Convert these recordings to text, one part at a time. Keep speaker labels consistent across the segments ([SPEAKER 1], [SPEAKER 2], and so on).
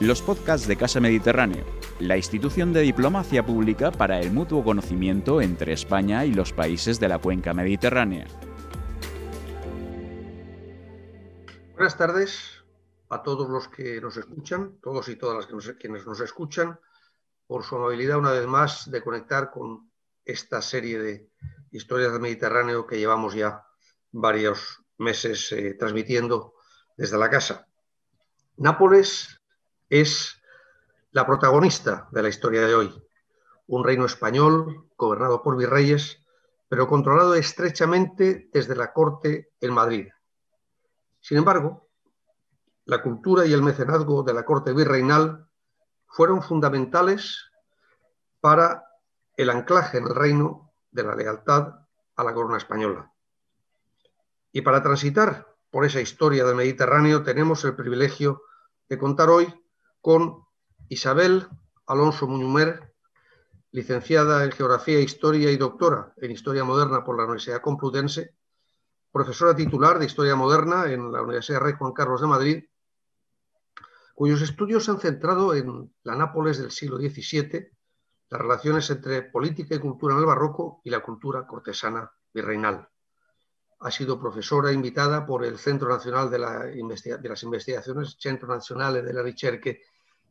[SPEAKER 1] los podcasts de Casa Mediterráneo, la institución de diplomacia pública para el mutuo conocimiento entre España y los países de la cuenca mediterránea.
[SPEAKER 2] Buenas tardes a todos los que nos escuchan, todos y todas las que nos, quienes nos escuchan, por su amabilidad una vez más de conectar con esta serie de historias del Mediterráneo que llevamos ya varios meses eh, transmitiendo desde la casa. Nápoles es la protagonista de la historia de hoy. Un reino español gobernado por virreyes, pero controlado estrechamente desde la corte en Madrid. Sin embargo, la cultura y el mecenazgo de la corte virreinal fueron fundamentales para el anclaje en el reino de la lealtad a la corona española. Y para transitar por esa historia del Mediterráneo tenemos el privilegio de contar hoy con Isabel Alonso Muñumer, licenciada en Geografía, e Historia y doctora en Historia Moderna por la Universidad Complutense, profesora titular de Historia Moderna en la Universidad Rey Juan Carlos de Madrid, cuyos estudios se han centrado en la Nápoles del siglo XVII, las relaciones entre política y cultura en el barroco y la cultura cortesana virreinal. Ha sido profesora invitada por el Centro Nacional de, las Investigaciones, Centro Nacional de la Ricerca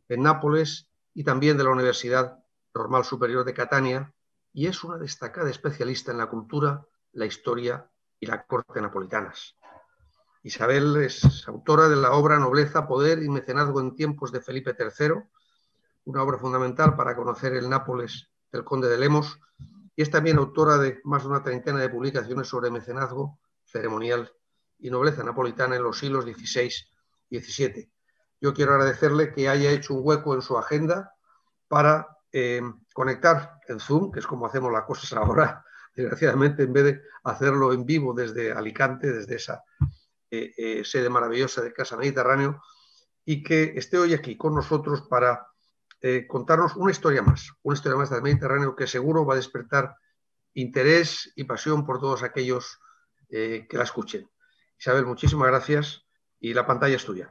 [SPEAKER 2] en Nápoles y también de la Universidad Normal Superior de Catania y es una destacada especialista en la cultura, la historia y la corte napolitanas. Isabel es autora de la obra Nobleza, Poder y Mecenazgo en tiempos de Felipe III, una obra fundamental para conocer el Nápoles del conde de Lemos y es también autora de más de una treintena de publicaciones sobre mecenazgo ceremonial y nobleza napolitana en los siglos XVI y XVII. Yo quiero agradecerle que haya hecho un hueco en su agenda para eh, conectar en Zoom, que es como hacemos las cosas ahora, desgraciadamente, en vez de hacerlo en vivo desde Alicante, desde esa eh, eh, sede maravillosa de Casa Mediterráneo, y que esté hoy aquí con nosotros para contarnos una historia más, una historia más del Mediterráneo que seguro va a despertar interés y pasión por todos aquellos que la escuchen. Isabel, muchísimas gracias y la pantalla es tuya.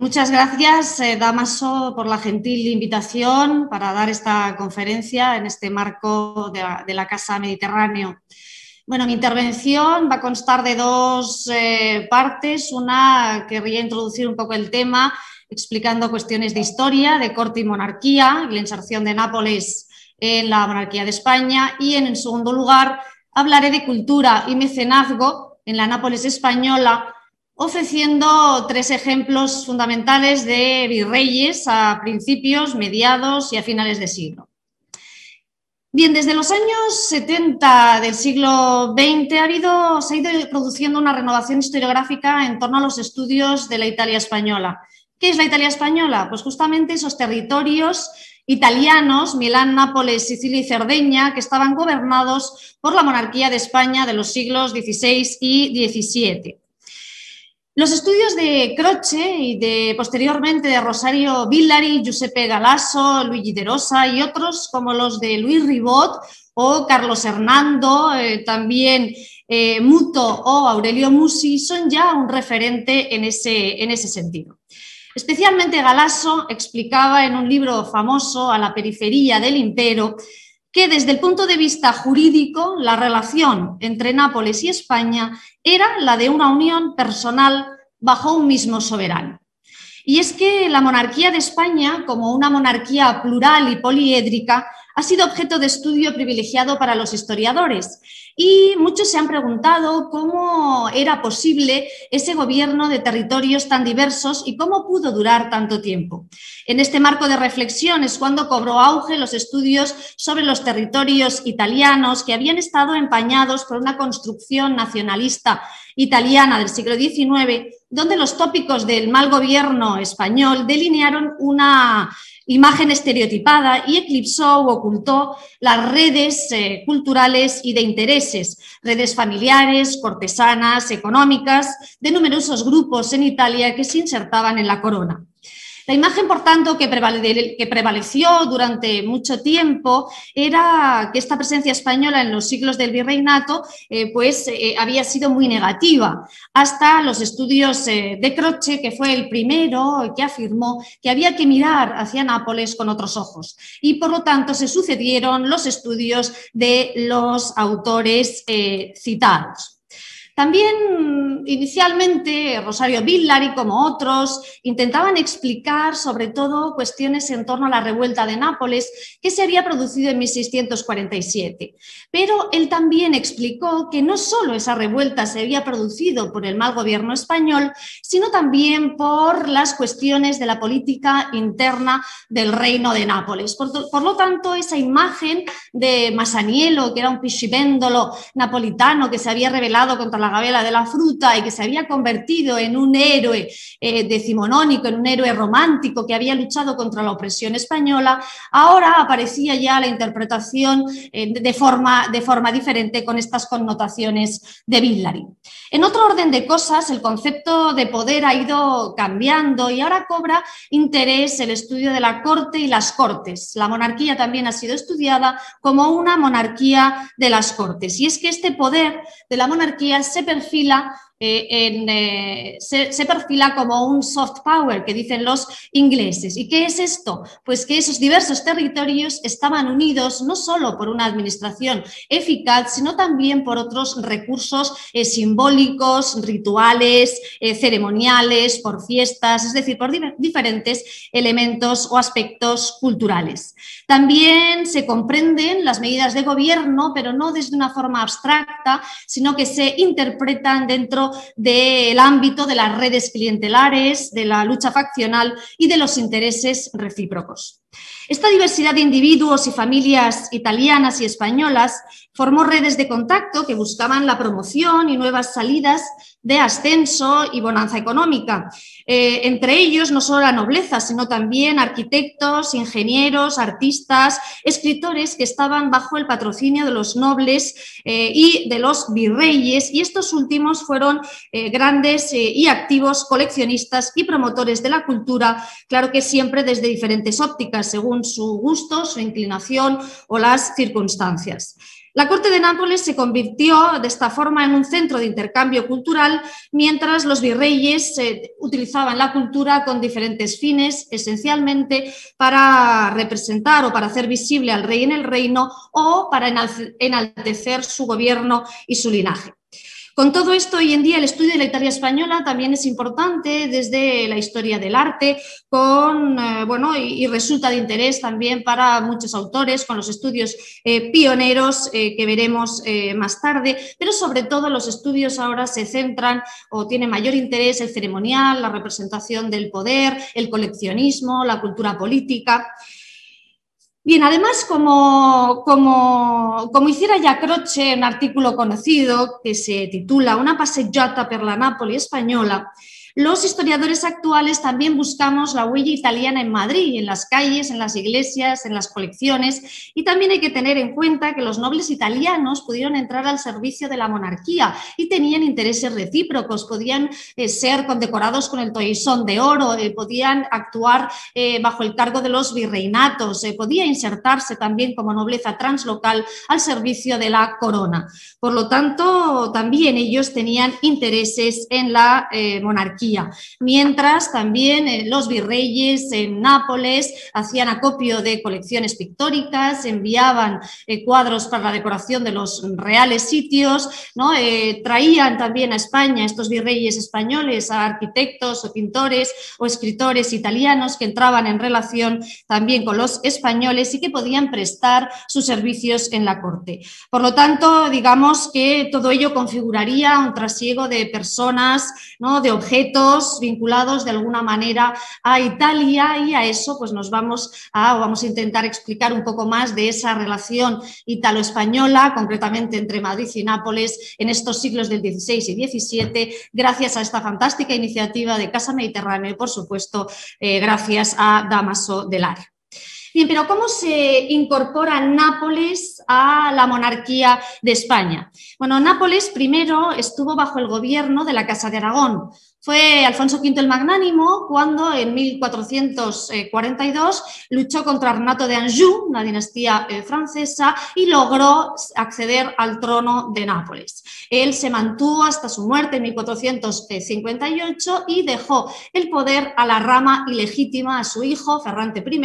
[SPEAKER 3] Muchas gracias, eh, Damaso, por la gentil invitación para dar esta conferencia en este marco de la, Casa Mediterráneo. Bueno, mi intervención va a constar de dos eh, partes. Una, querría introducir un poco el tema explicando cuestiones de historia, de corte y monarquía, la inserción de Nápoles en la monarquía de España. Y en segundo lugar, hablaré de cultura y mecenazgo en la Nápoles española ofreciendo tres ejemplos fundamentales de virreyes a principios, mediados y a finales de siglo. Bien, desde los años 70 del siglo XX ha se ha ido produciendo una renovación historiográfica en torno a los estudios de la Italia española. ¿Qué es la Italia española? Pues justamente esos territorios italianos, Milán, Nápoles, Sicilia y Cerdeña, que estaban gobernados por la monarquía de España de los siglos XVI y XVII. Los estudios de Croce y de posteriormente de Rosario Villari, Giuseppe Galasso, Luigi de Rosa y otros como los de Luis Ribot o Carlos Hernando, eh, también eh, Muto o Aurelio Musi son ya un referente en ese, en ese sentido. Especialmente Galasso explicaba en un libro famoso, A la periferia del impero, que desde el punto de vista jurídico la relación entre Nápoles y España era la de una unión personal bajo un mismo soberano. Y es que la monarquía de España, como una monarquía plural y poliédrica, ha sido objeto de estudio privilegiado para los historiadores. Y muchos se han preguntado cómo era posible ese gobierno de territorios tan diversos y cómo pudo durar tanto tiempo. En este marco de reflexión es cuando cobró auge los estudios sobre los territorios italianos que habían estado empañados por una construcción nacionalista italiana del siglo XIX, donde los tópicos del mal gobierno español delinearon una imagen estereotipada y eclipsó o ocultó las redes eh, culturales y de intereses, redes familiares, cortesanas, económicas, de numerosos grupos en Italia que se insertaban en la corona. La imagen, por tanto, que, prevaleció durante mucho tiempo era que esta presencia española en los siglos del virreinato eh, pues, eh, había sido muy negativa, hasta los estudios eh, de Croce, que fue el primero que afirmó que había que mirar hacia Nápoles con otros ojos. Y por lo tanto se sucedieron los estudios de los autores citados. También inicialmente Rosario Villari, como otros, intentaban explicar sobre todo cuestiones en torno a la revuelta de Nápoles que se había producido en 1647. Pero él también explicó que no solo esa revuelta se había producido por el mal gobierno español, sino también por las cuestiones de la política interna del reino de Nápoles. Por, lo tanto, esa imagen de Masaniello, que era un piscibéndolo napolitano que se había rebelado contra la Gabela de la Fruta y que se había convertido en un héroe eh, decimonónico, en un héroe romántico que había luchado contra la opresión española, ahora aparecía ya la interpretación eh, de, forma, de forma diferente con estas connotaciones de Villari. En otro orden de cosas, el concepto de poder ha ido cambiando y ahora cobra interés el estudio de la corte y las cortes. La monarquía también ha sido estudiada como una monarquía de las cortes. Y es que este poder de la monarquía se perfila eh, eh, se, perfila como un soft power, que dicen los ingleses. ¿Y qué es esto? Pues que esos diversos territorios estaban unidos no solo por una administración eficaz, sino también por otros recursos eh, simbólicos, rituales, ceremoniales, por fiestas, es decir, por diferentes elementos o aspectos culturales. También se comprenden las medidas de gobierno, pero no desde una forma abstracta, sino que se interpretan dentro del ámbito de las redes clientelares, de la lucha faccional y de los intereses recíprocos. Esta diversidad de individuos y familias italianas y españolas formó redes de contacto que buscaban la promoción y nuevas salidas de ascenso y bonanza económica. Eh, entre ellos no solo la nobleza, sino también arquitectos, ingenieros, artistas, escritores que estaban bajo el patrocinio de los nobles eh, y de los virreyes, y estos últimos fueron eh, grandes y activos coleccionistas y promotores de la cultura, claro que siempre desde diferentes ópticas, según su gusto, su inclinación o las circunstancias. La corte de Nápoles se convirtió de esta forma en un centro de intercambio cultural, mientras los virreyes eh, utilizaban la cultura con diferentes fines, esencialmente para representar o para hacer visible al rey en el reino o para enaltecer su gobierno y su linaje. Con todo esto, hoy en día el estudio de la Italia española también es importante desde la historia del arte, con, eh, bueno, y, resulta de interés también para muchos autores, con los estudios eh, pioneros eh, que veremos más tarde, pero sobre todo los estudios ahora se centran o tiene mayor interés el ceremonial, la representación del poder, el coleccionismo, la cultura política. Bien, además, como, como, como hiciera ya Croce un artículo conocido que se titula Una passeggiata per la Napoli española, los historiadores actuales también buscamos la huella italiana en Madrid, en las calles, en las iglesias, en las colecciones. Y también hay que tener en cuenta que los nobles italianos pudieron entrar al servicio de la monarquía y tenían intereses recíprocos, podían eh, ser condecorados con el toisón de oro, eh, podían actuar eh, bajo el cargo de los virreinatos, podía insertarse también como nobleza translocal al servicio de la corona. Por lo tanto, también ellos tenían intereses en la monarquía Mientras también eh, los virreyes en Nápoles hacían acopio de colecciones pictóricas, enviaban eh, cuadros para la decoración de los reales sitios. Eh, traían también a España estos virreyes españoles a arquitectos o pintores o escritores italianos que entraban en relación también con los españoles y que podían prestar sus servicios en la corte. Por lo tanto, digamos que todo ello configuraría un trasiego de personas, ¿no? de objetos, vinculados de alguna manera a Italia y a eso pues nos vamos a, vamos a intentar explicar un poco más de esa relación italo-española, concretamente entre Madrid y Nápoles en estos siglos del XVI y XVII, gracias a esta fantástica iniciativa de Casa Mediterránea y, por supuesto, eh, gracias a Damaso del Área. Bien, pero ¿cómo se incorpora Nápoles a la monarquía de España? Bueno, Nápoles primero estuvo bajo el gobierno de la Casa de Aragón, Fue Alfonso V el Magnánimo cuando en 1442 luchó contra Renato de Anjou, una dinastía eh, francesa, y logró acceder al trono de Nápoles. Él se mantuvo hasta su muerte en 1458 y dejó el poder a la rama ilegítima, a su hijo Ferrante I,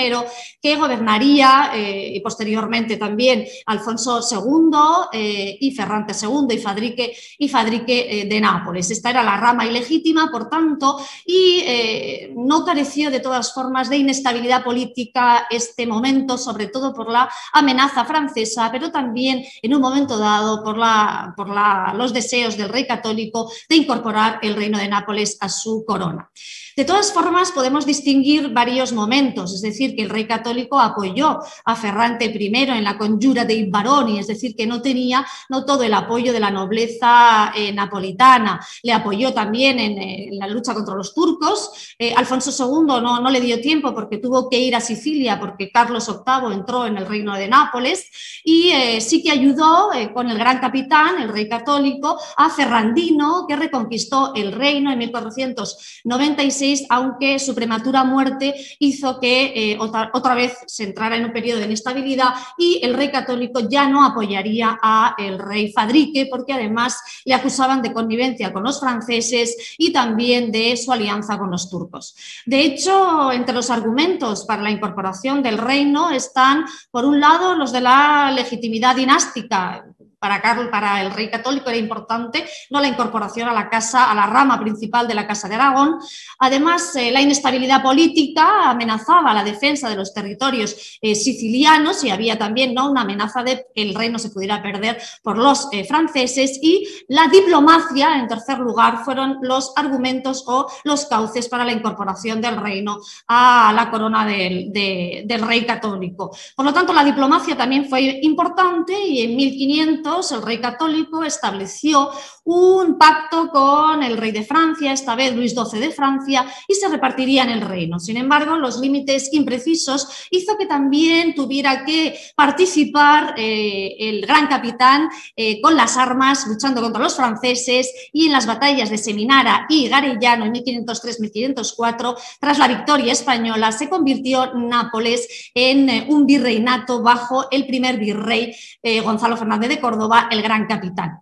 [SPEAKER 3] que gobernaría eh, y posteriormente también Alfonso II eh, y Ferrante II y Fadrique, y Fadrique de Nápoles. Esta era la rama ilegítima por tanto, y eh, no careció de todas formas de inestabilidad política este momento, sobre todo por la amenaza francesa, pero también en un momento dado por, la, por los deseos del rey católico de incorporar el reino de Nápoles a su corona. De todas formas, podemos distinguir varios momentos, es decir, que el rey católico apoyó a Ferrante I en la conjura de Baroni, es decir, que no tenía no todo el apoyo de la nobleza eh, napolitana, le apoyó también en, eh, la lucha contra los turcos. Eh, Alfonso II no, no, le dio tiempo porque tuvo que ir a Sicilia porque Carlos VIII entró en el reino de Nápoles y sí que ayudó con el gran capitán, el rey católico, a Ferrandino, que reconquistó el reino en 1496 aunque su prematura muerte hizo que eh, otra, vez se entrara en un periodo de inestabilidad y el rey católico ya no apoyaría a el rey Fadrique porque además le acusaban de connivencia con los franceses y también de su alianza con los turcos. De hecho, entre los argumentos para la incorporación del reino están, por un lado, los de la legitimidad dinástica, para, para el rey católico era importante ¿no? la incorporación a la casa, a la rama principal de la Casa de Aragón. Además, eh, la inestabilidad política amenazaba la defensa de los territorios eh, sicilianos y había también ¿no? una amenaza de que el reino se pudiera perder por los eh, franceses y la diplomacia, en tercer lugar, fueron los argumentos o los cauces para la incorporación del reino a la corona del, del rey católico. Por lo tanto, la diplomacia también fue importante y en 1500 el rey católico estableció un pacto con el rey de Francia, esta vez Luis XII de Francia, y se repartirían el reino. Sin embargo, los límites imprecisos hizo que también tuviera que participar eh, el gran capitán eh, con las armas, luchando contra los franceses y en las batallas de Seminara y Garellano en 1503-1504, tras la victoria española, se convirtió Nápoles en eh, un virreinato bajo el primer virrey Gonzalo Fernández de Córdoba el gran capitán.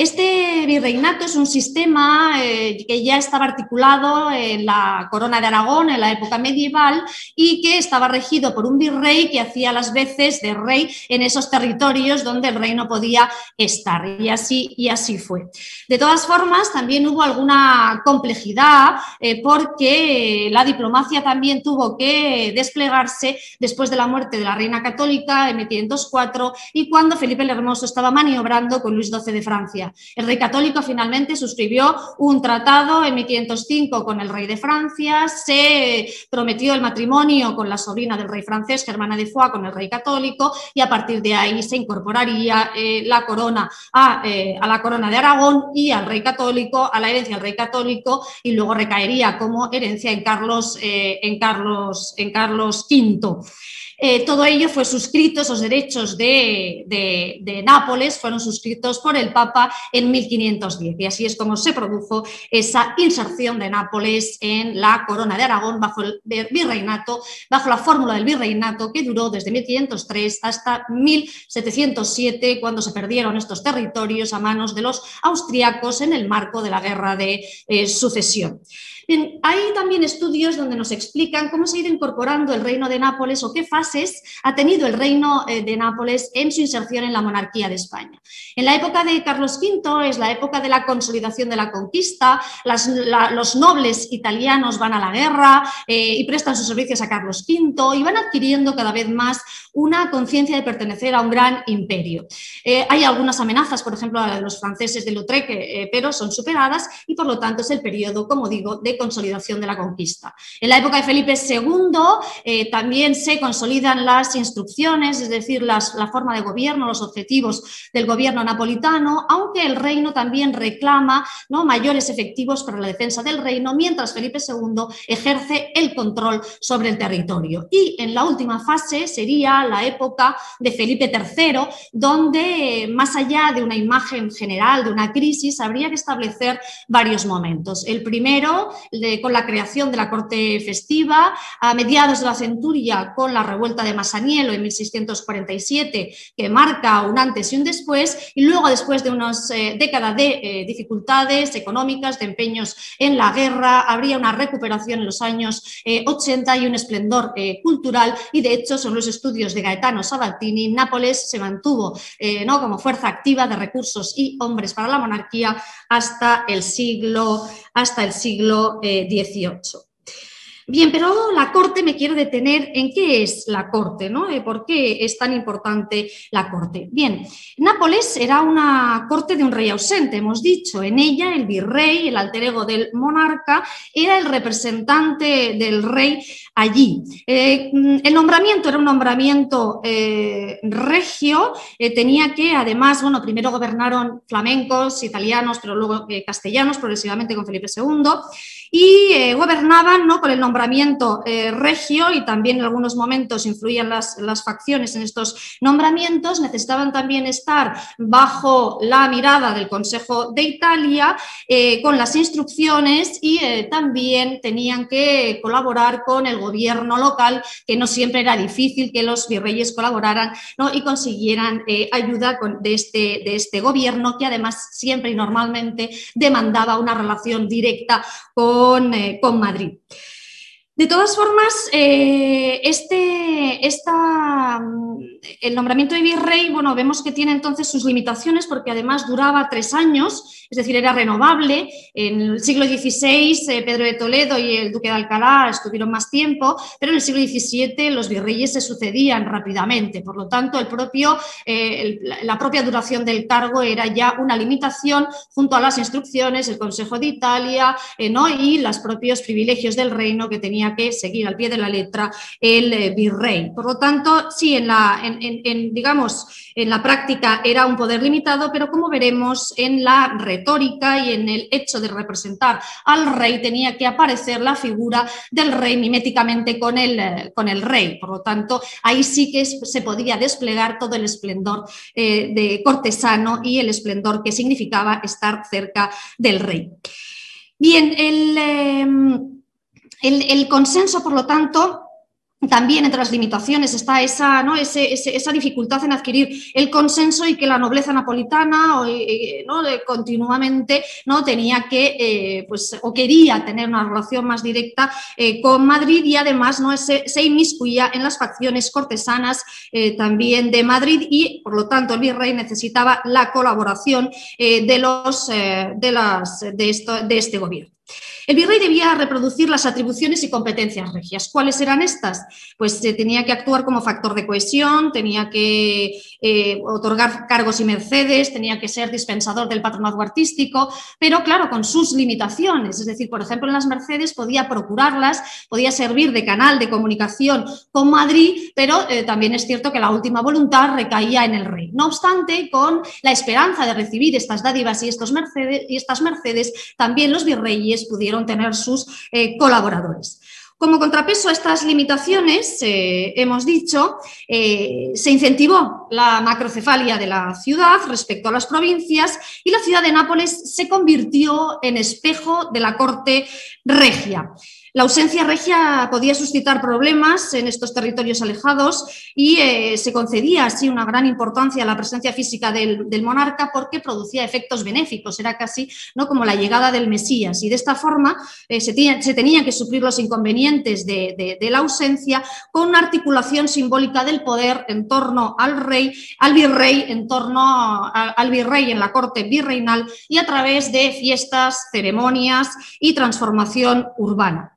[SPEAKER 3] Este virreinato es un sistema eh, que ya estaba articulado en la corona de Aragón en la época medieval y que estaba regido por un virrey que hacía las veces de rey en esos territorios donde el rey no podía estar. Y así, y así fue. De todas formas, también hubo alguna complejidad eh, porque la diplomacia también tuvo que desplegarse después de la muerte de la reina católica en 1504 y cuando Felipe el Hermoso estaba maniobrando con Luis XII de Francia. El rey católico finalmente suscribió un tratado en 1505 con el rey de Francia, se prometió el matrimonio con la sobrina del rey francés, Germana de Foix, con el rey católico, y a partir de ahí se incorporaría eh, la corona eh, a, la corona de Aragón y al rey católico, a la herencia del rey católico, y luego recaería como herencia en Carlos, eh, en Carlos, en Carlos V. Eh, todo ello fue suscrito, esos derechos de, Nápoles fueron suscritos por el Papa en 1510 y así es como se produjo esa inserción de Nápoles en la corona de Aragón bajo el virreinato, bajo la fórmula del virreinato que duró desde 1503 hasta 1707 cuando se perdieron estos territorios a manos de los austriacos en el marco de la guerra de eh, sucesión. Hay también estudios donde nos explican cómo se ha ido incorporando el reino de Nápoles o qué ha tenido el reino eh, de Nápoles en su inserción en la monarquía de España. En la época de Carlos V es la época de la consolidación de la conquista, los nobles italianos van a la guerra eh, y prestan sus servicios a Carlos V y van adquiriendo cada vez más una conciencia de pertenecer a un gran imperio. Eh, hay algunas amenazas, por ejemplo, de los franceses de Lautrec, pero son superadas y por lo tanto es el periodo, como digo, de consolidación de la conquista. En la época de Felipe II también se las instrucciones, es decir, la forma de gobierno, los objetivos del gobierno napolitano, aunque aunque el reino también reclama ¿no? mayores efectivos para la defensa del reino, mientras Felipe II ejerce el control sobre el territorio. Y en la última fase sería la época de Felipe III, donde más allá de una imagen general de una crisis, habría que establecer varios momentos. El primero, con la creación de la corte festiva, a mediados de la centuria, con la revuelta de Masaniello en 1647, que marca un antes y un después, y luego después de unas eh, décadas de eh, dificultades económicas, de empeños en la guerra, habría una recuperación en los años 80 eh, y un esplendor cultural, y de hecho son los estudios de Gaetano Sabatini, Nápoles se mantuvo ¿no? como fuerza activa de recursos y hombres para la monarquía hasta el siglo, hasta el siglo XVIII. Bien, pero la Corte me quiero detener en qué es la Corte, ¿no? ¿Por qué es tan importante la Corte? Bien, Nápoles era una corte de un rey ausente, hemos dicho. En ella el virrey, el alter ego del monarca, era el representante del rey allí. Eh, el nombramiento era un nombramiento eh, regio, eh, tenía que además, bueno, primero gobernaron flamencos, italianos, pero luego castellanos, progresivamente con Felipe II y eh, gobernaban ¿no? con el nombramiento eh, regio y también en algunos momentos influían las, facciones en estos nombramientos, necesitaban también estar bajo la mirada del Consejo de Italia eh, con las instrucciones y también tenían que colaborar con el gobierno local, que no siempre era difícil que los virreyes colaboraran ¿no? y consiguieran ayuda de, este, de este gobierno que además siempre y normalmente demandaba una relación directa con eh, con, Madrid. De todas formas, eh, este, esta, el nombramiento de virrey, bueno, vemos que tiene entonces sus limitaciones porque además duraba tres años es decir, era renovable. En el siglo XVI, eh, Pedro de Toledo y el duque de Alcalá estuvieron más tiempo, pero en el siglo XVII los virreyes se sucedían rápidamente. Por lo tanto, eh, la propia duración del cargo era ya una limitación junto a las instrucciones, el Consejo de Italia y los propios privilegios del reino que tenía que seguir al pie de la letra el virrey. Por lo tanto, sí, en la, digamos, en la práctica era un poder limitado, pero como veremos en la retórica y en el hecho de representar al rey tenía que aparecer la figura del rey miméticamente con el, eh, con el rey. Por lo tanto, ahí sí que se podía desplegar todo el esplendor eh, de cortesano y el esplendor que significaba estar cerca del rey. Bien, el, em, el consenso, por lo tanto, también entre las limitaciones está esa, ¿no? esa dificultad en adquirir el consenso y que la nobleza napolitana ¿no? continuamente ¿no? tenía que, eh, pues, o quería tener una relación más directa eh, con Madrid y además ¿no? se, se, inmiscuía en las facciones cortesanas eh, también de Madrid y por lo tanto el virrey necesitaba la colaboración de, los, de, las, de, esto, de este gobierno. El virrey debía reproducir las atribuciones y competencias regias. ¿Cuáles eran estas? Pues se tenía que actuar como factor de cohesión, tenía que eh, otorgar cargos y mercedes, tenía que ser dispensador del patronazgo artístico, pero claro, con sus limitaciones. Es decir, por ejemplo, en las mercedes podía procurarlas, podía servir de canal de comunicación con Madrid, pero eh, también es cierto que la última voluntad recaía en el rey. No obstante, con la esperanza de recibir estas dádivas y, estos mercedes, y estas mercedes, también los virreyes pudieron tener sus eh, colaboradores. Como contrapeso a estas limitaciones, eh, hemos dicho, eh, se incentivó la macrocefalia de la ciudad respecto a las provincias y la ciudad de Nápoles se convirtió en espejo de la corte regia. La ausencia regia podía suscitar problemas en estos territorios alejados y eh, se concedía así una gran importancia a la presencia física del, monarca porque producía efectos benéficos, era casi ¿no? como la llegada del Mesías y de esta forma eh, se, tenían que suplir los inconvenientes de, la ausencia con una articulación simbólica del poder en torno al rey, al virrey, en torno al virrey en la corte virreinal y a través de fiestas, ceremonias y transformación urbana.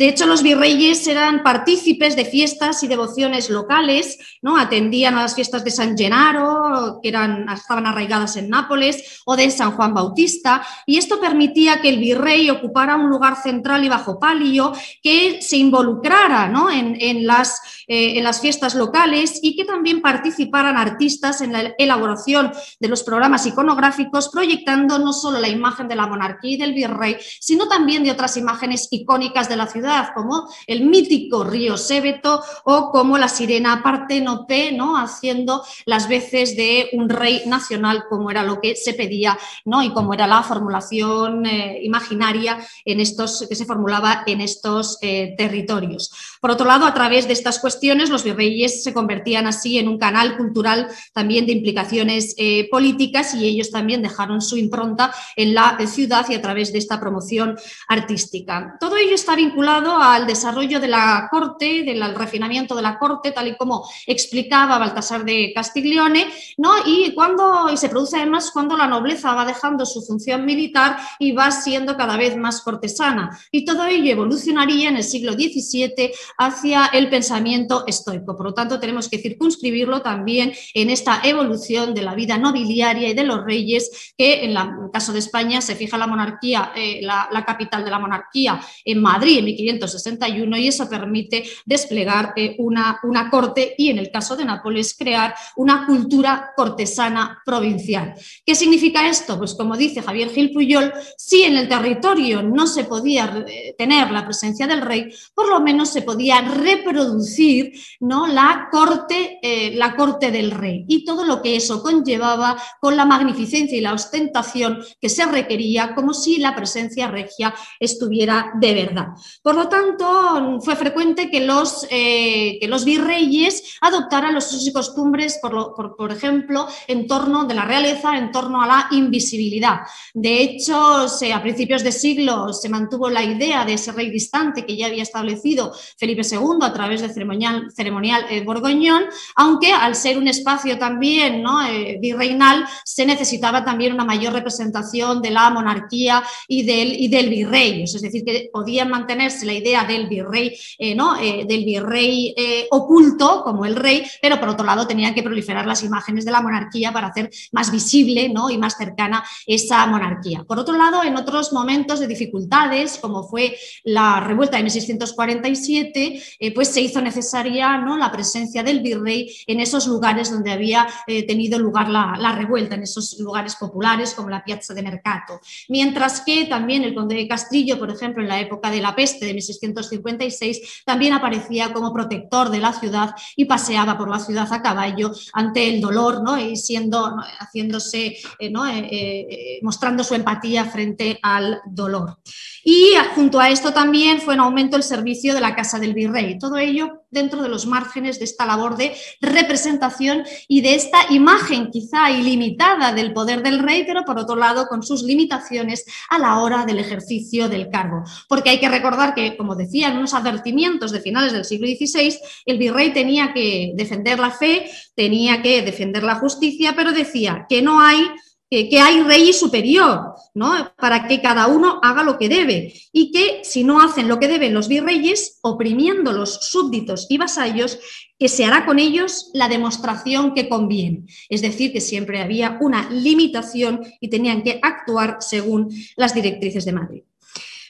[SPEAKER 3] De hecho, los virreyes eran partícipes de fiestas y devociones locales, ¿no? atendían a las fiestas de San Gennaro, que eran, estaban arraigadas en Nápoles, o de San Juan Bautista, y esto permitía que el virrey ocupara un lugar central y bajo palio, que se involucrara en, las, eh, en las fiestas locales y que también participaran artistas en la elaboración de los programas iconográficos, proyectando no solo la imagen de la monarquía y del virrey, sino también de otras imágenes icónicas de la ciudad, como el mítico río Sébeto o como la sirena Partenope, ¿no? haciendo las veces de un rey nacional, como era lo que se pedía ¿no? y como era la formulación eh, imaginaria en estos, que se formulaba en estos eh, territorios. Por otro lado, a través de estas cuestiones, los virreyes se convertían así en un canal cultural también de implicaciones eh, políticas y ellos también dejaron su impronta en la ciudad y a través de esta promoción artística. Todo ello está vinculado al desarrollo de la corte, del refinamiento de la corte, tal y como explicaba Baltasar de Castiglione, ¿no? y, cuando, y se produce además cuando la nobleza va dejando su función militar y va siendo cada vez más cortesana. Y todo ello evolucionaría en el siglo XVII hacia el pensamiento estoico. Por lo tanto, tenemos que circunscribirlo también en esta evolución de la vida nobiliaria y de los reyes, que en, el caso de España se fija la monarquía, eh, la, capital de la monarquía en Madrid en 1561 y eso permite desplegar eh, una, una corte y en el caso de Nápoles crear una cultura cortesana provincial. ¿Qué significa esto? Pues como dice Javier Gil Puyol, si en el territorio no se podía eh, tener la presencia del rey, por lo menos se podía reproducir ¿no? la, corte, eh, la corte del rey y todo lo que eso conllevaba con la magnificencia y la ostentación que se requería como si la presencia regia estuviera de verdad. Por lo tanto, fue frecuente que los, eh, que los virreyes adoptaran los usos y costumbres, por, por, ejemplo, en torno de la realeza, en torno a la invisibilidad. De hecho, a principios de siglo se mantuvo la idea de ese rey distante que ya había establecido Felipe II a través del ceremonial, ceremonial eh, borgoñón, aunque al ser un espacio también ¿no? Eh, virreinal se necesitaba también una mayor representación de la monarquía y del, y del virrey, es decir, que podía mantenerse la idea del virrey, eh, ¿no? del virrey oculto como el rey, pero por otro lado tenían que proliferar las imágenes de la monarquía para hacer más visible ¿no? y más cercana esa monarquía. Por otro lado, en otros momentos de dificultades, como fue la revuelta de 1647, eh, pues se hizo necesaria ¿no? la presencia del virrey en esos lugares donde había eh, tenido lugar la, revuelta, en esos lugares populares como la Piazza de Mercato. Mientras que también el conde de Castillo, por ejemplo, en la época de la peste de 1656, también aparecía como protector de la ciudad y paseaba por la ciudad a caballo ante el dolor ¿no? y siendo, haciéndose, eh, mostrando su empatía frente al dolor. Y junto a esto también fue en aumento el servicio de la Casa del Virrey. Todo ello dentro de los márgenes de esta labor de representación y de esta imagen quizá ilimitada del poder del rey, pero por otro lado con sus limitaciones a la hora del ejercicio del cargo. Porque hay que recordar que, como decían unos advertimientos de finales del siglo XVI, el virrey tenía que defender la fe, tenía que defender la justicia, pero decía que no hay que, hay rey superior, ¿no? Para que cada uno haga lo que debe y que si no hacen lo que deben los virreyes, oprimiendo los súbditos y vasallos, que se hará con ellos la demostración que conviene. Es decir, que siempre había una limitación y tenían que actuar según las directrices de Madrid.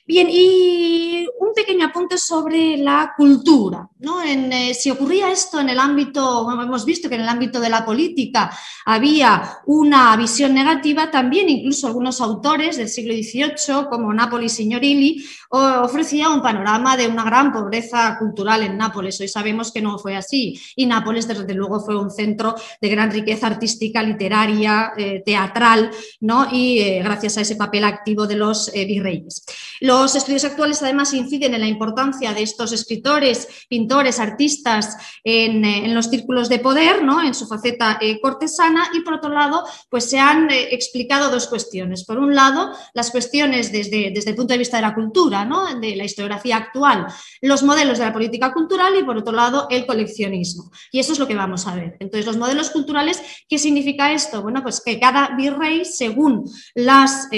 [SPEAKER 3] Bien, y un pequeño apunte sobre la cultura. ¿no? Eh, si ocurría esto en el ámbito, hemos visto que en el ámbito de la política había una visión negativa, también incluso algunos autores del siglo XVIII, como Napoli Signorilli, ofrecía un panorama de una gran pobreza cultural en Nápoles. Hoy sabemos que no fue así y Nápoles, desde luego, fue un centro de gran riqueza artística, literaria, eh, teatral, ¿no? y eh, gracias a ese papel activo de los virreyes. Los estudios actuales además inciden en la importancia de estos escritores, pintores, artistas en, eh, los círculos de poder, ¿no? en su faceta eh, cortesana y por otro lado pues se han eh, explicado dos cuestiones. Por un lado, las cuestiones desde, desde el punto de vista de la cultura, de la historiografía actual, los modelos de la política cultural y por otro lado el coleccionismo. Y eso es lo que vamos a ver. Entonces, los modelos culturales, ¿qué significa esto? Bueno, pues que cada virrey, según, las,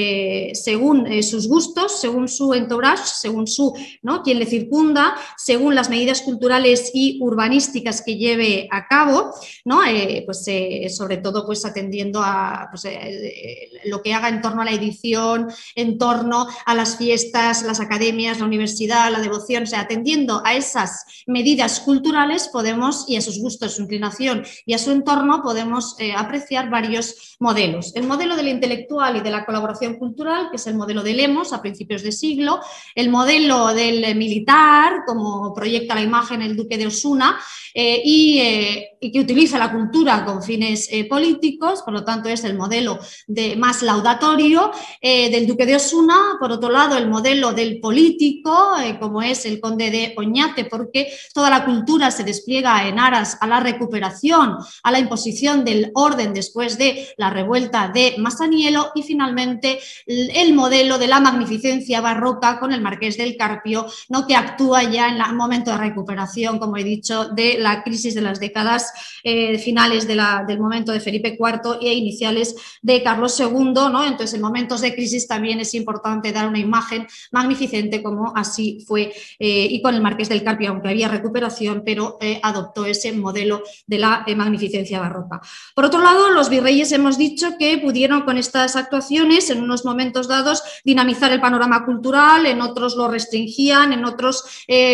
[SPEAKER 3] según sus gustos, según su entourage, según su, ¿no? quien le circunda, según las medidas culturales y urbanísticas que lleve a cabo, ¿no? Eh, pues eh, sobre todo pues atendiendo a pues, eh, lo que haga en torno a la edición, en torno a las fiestas, las academias, la universidad, la devoción, o sea, atendiendo a esas medidas culturales podemos, y a sus gustos, su inclinación y a su entorno, podemos apreciar varios modelos. El modelo de la intelectual y de la colaboración cultural, que es el modelo de Lemos a principios de siglo, el modelo del militar, como proyecta la imagen el duque de Osuna, eh, eh, y, que utiliza la cultura con fines eh, políticos, por lo tanto es el modelo de, más laudatorio del duque de Osuna, por otro lado el modelo del político, como es el conde de Oñate, porque toda la cultura se despliega en aras a la recuperación, a la imposición del orden después de la revuelta de Masaniello y finalmente el modelo de la magnificencia barroca con el marqués del Carpio, ¿no? que actúa ya en el momento de recuperación, como he dicho, de la crisis de las décadas eh, finales del momento de Felipe IV e iniciales de Carlos II. ¿no? Entonces, en momentos de crisis también es importante dar una imagen magnificente como así fue eh, y con el marqués del Carpio, aunque había recuperación, pero eh, adoptó ese modelo de la magnificencia barroca. Por otro lado, los virreyes hemos dicho que pudieron con estas actuaciones en unos momentos dados dinamizar el panorama cultural, en otros lo restringían, en otros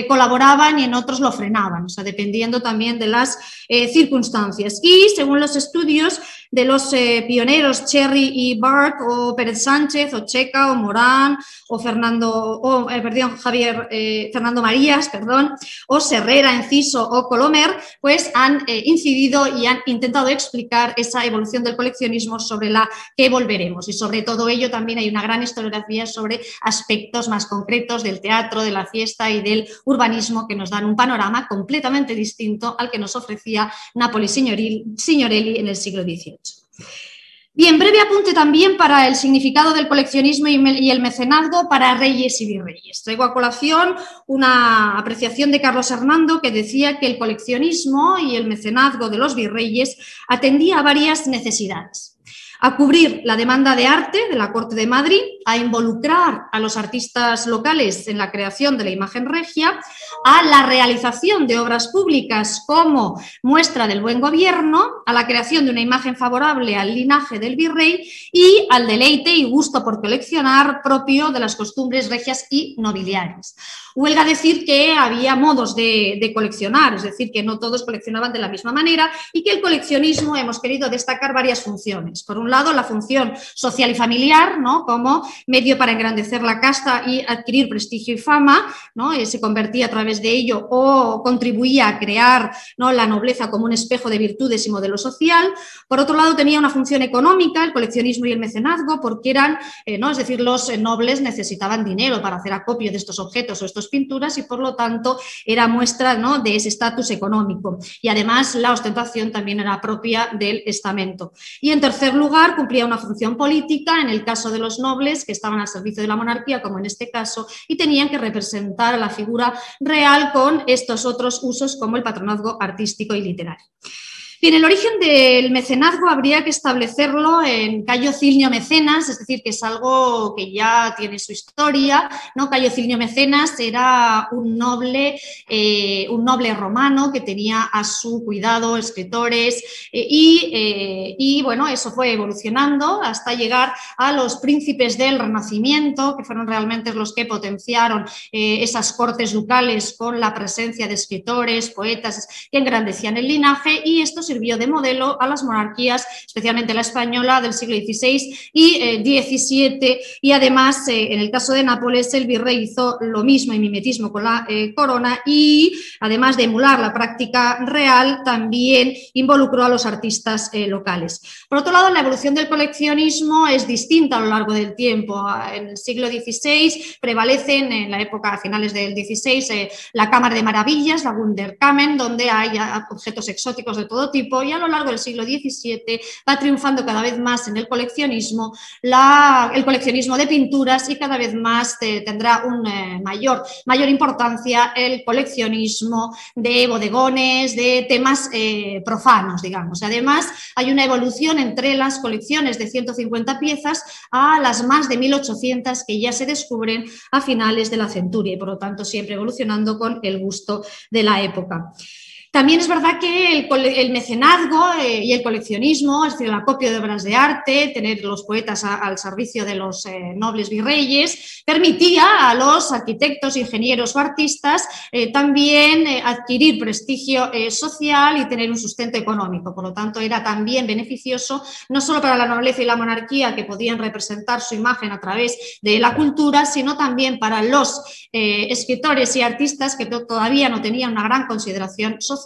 [SPEAKER 3] colaboraban y en otros lo frenaban, o sea, dependiendo también de las eh, circunstancias. Y según los estudios de los eh, pioneros Cherry y Bart, o Pérez Sánchez, o Checa, o Morán, o Fernando, o, eh, perdón, Javier, Fernando Marías, perdón, o Serrera, Enciso o Colomer, pues han incidido y han intentado explicar esa evolución del coleccionismo sobre la que volveremos. Y sobre todo ello también hay una gran historiografía sobre aspectos más concretos del teatro, de la fiesta y del urbanismo que nos dan un panorama completamente distinto al que nos ofrecía Napoli Signorelli en el siglo XVIII. Bien, breve apunte también para el significado del coleccionismo y el mecenazgo para reyes y virreyes. Traigo a colación una apreciación de Carlos Hernando que decía que el coleccionismo y el mecenazgo de los virreyes atendía a varias necesidades a cubrir la demanda de arte de la Corte de Madrid, a involucrar a los artistas locales en la creación de la imagen regia, a la realización de obras públicas como muestra del buen gobierno, a la creación de una imagen favorable al linaje del virrey y al deleite y gusto por coleccionar propio de las costumbres regias y nobiliarias. Huelga decir que había modos de, coleccionar, es decir, que no todos coleccionaban de la misma manera y que el coleccionismo hemos querido destacar varias funciones. Por un lado, la función social y familiar, ¿no? como medio para engrandecer la casta y adquirir prestigio y fama, ¿no? Eh, se convertía a través de ello o contribuía a crear ¿no? la nobleza como un espejo de virtudes y modelo social. Por otro lado, tenía una función económica, el coleccionismo y el mecenazgo, porque eran, eh, ¿no? es decir, los nobles necesitaban dinero para hacer acopio de estos objetos o pinturas y por lo tanto era muestra ¿no? de ese estatus económico. Y además la ostentación también era propia del estamento. Y en tercer lugar, cumplía una función política en el caso de los nobles que estaban al servicio de la monarquía, como en este caso, y tenían que representar a la figura real con estos otros usos como el patronazgo artístico y literario. Bien, el origen del mecenazgo habría que establecerlo en Cayo Cilnio Mecenas, es decir, que es algo que ya tiene su historia. ¿no? Cayo Cilnio Mecenas era un noble, eh, un noble romano que tenía a su cuidado escritores eh, y, eh, y, bueno, eso fue evolucionando hasta llegar a los príncipes del Renacimiento, que fueron realmente los que potenciaron esas cortes ducales con la presencia de escritores, poetas que engrandecían el linaje y estos sirvió de modelo a las monarquías, especialmente la española del siglo XVI y XVII. Eh, y además, eh, en el caso de Nápoles, el virrey hizo lo mismo y mimetismo con la eh, corona y, además de emular la práctica real, también involucró a los artistas locales. Por otro lado, la evolución del coleccionismo es distinta a lo largo del tiempo. En el siglo XVI prevalecen, en la época a finales del XVI, la Cámara de Maravillas, la Wunderkamen, donde hay objetos exóticos de todo tipo y a lo largo del siglo XVII va triunfando cada vez más en el coleccionismo, el coleccionismo de pinturas y cada vez más eh, tendrá una mayor, mayor importancia el coleccionismo de bodegones, de temas profanos, digamos. Además, hay una evolución entre las colecciones de 150 piezas a las más de 1800 que ya se descubren a finales de la centuria y por lo tanto siempre evolucionando con el gusto de la época. También es verdad que el, mecenazgo eh, y el coleccionismo, es decir, el acopio de obras de arte, tener los poetas al servicio de los eh, nobles virreyes, permitía a los arquitectos, ingenieros o artistas eh, también adquirir prestigio social y tener un sustento económico. Por lo tanto, era también beneficioso no solo para la nobleza y la monarquía, que podían representar su imagen a través de la cultura, sino también para los escritores y artistas que todavía no tenían una gran consideración social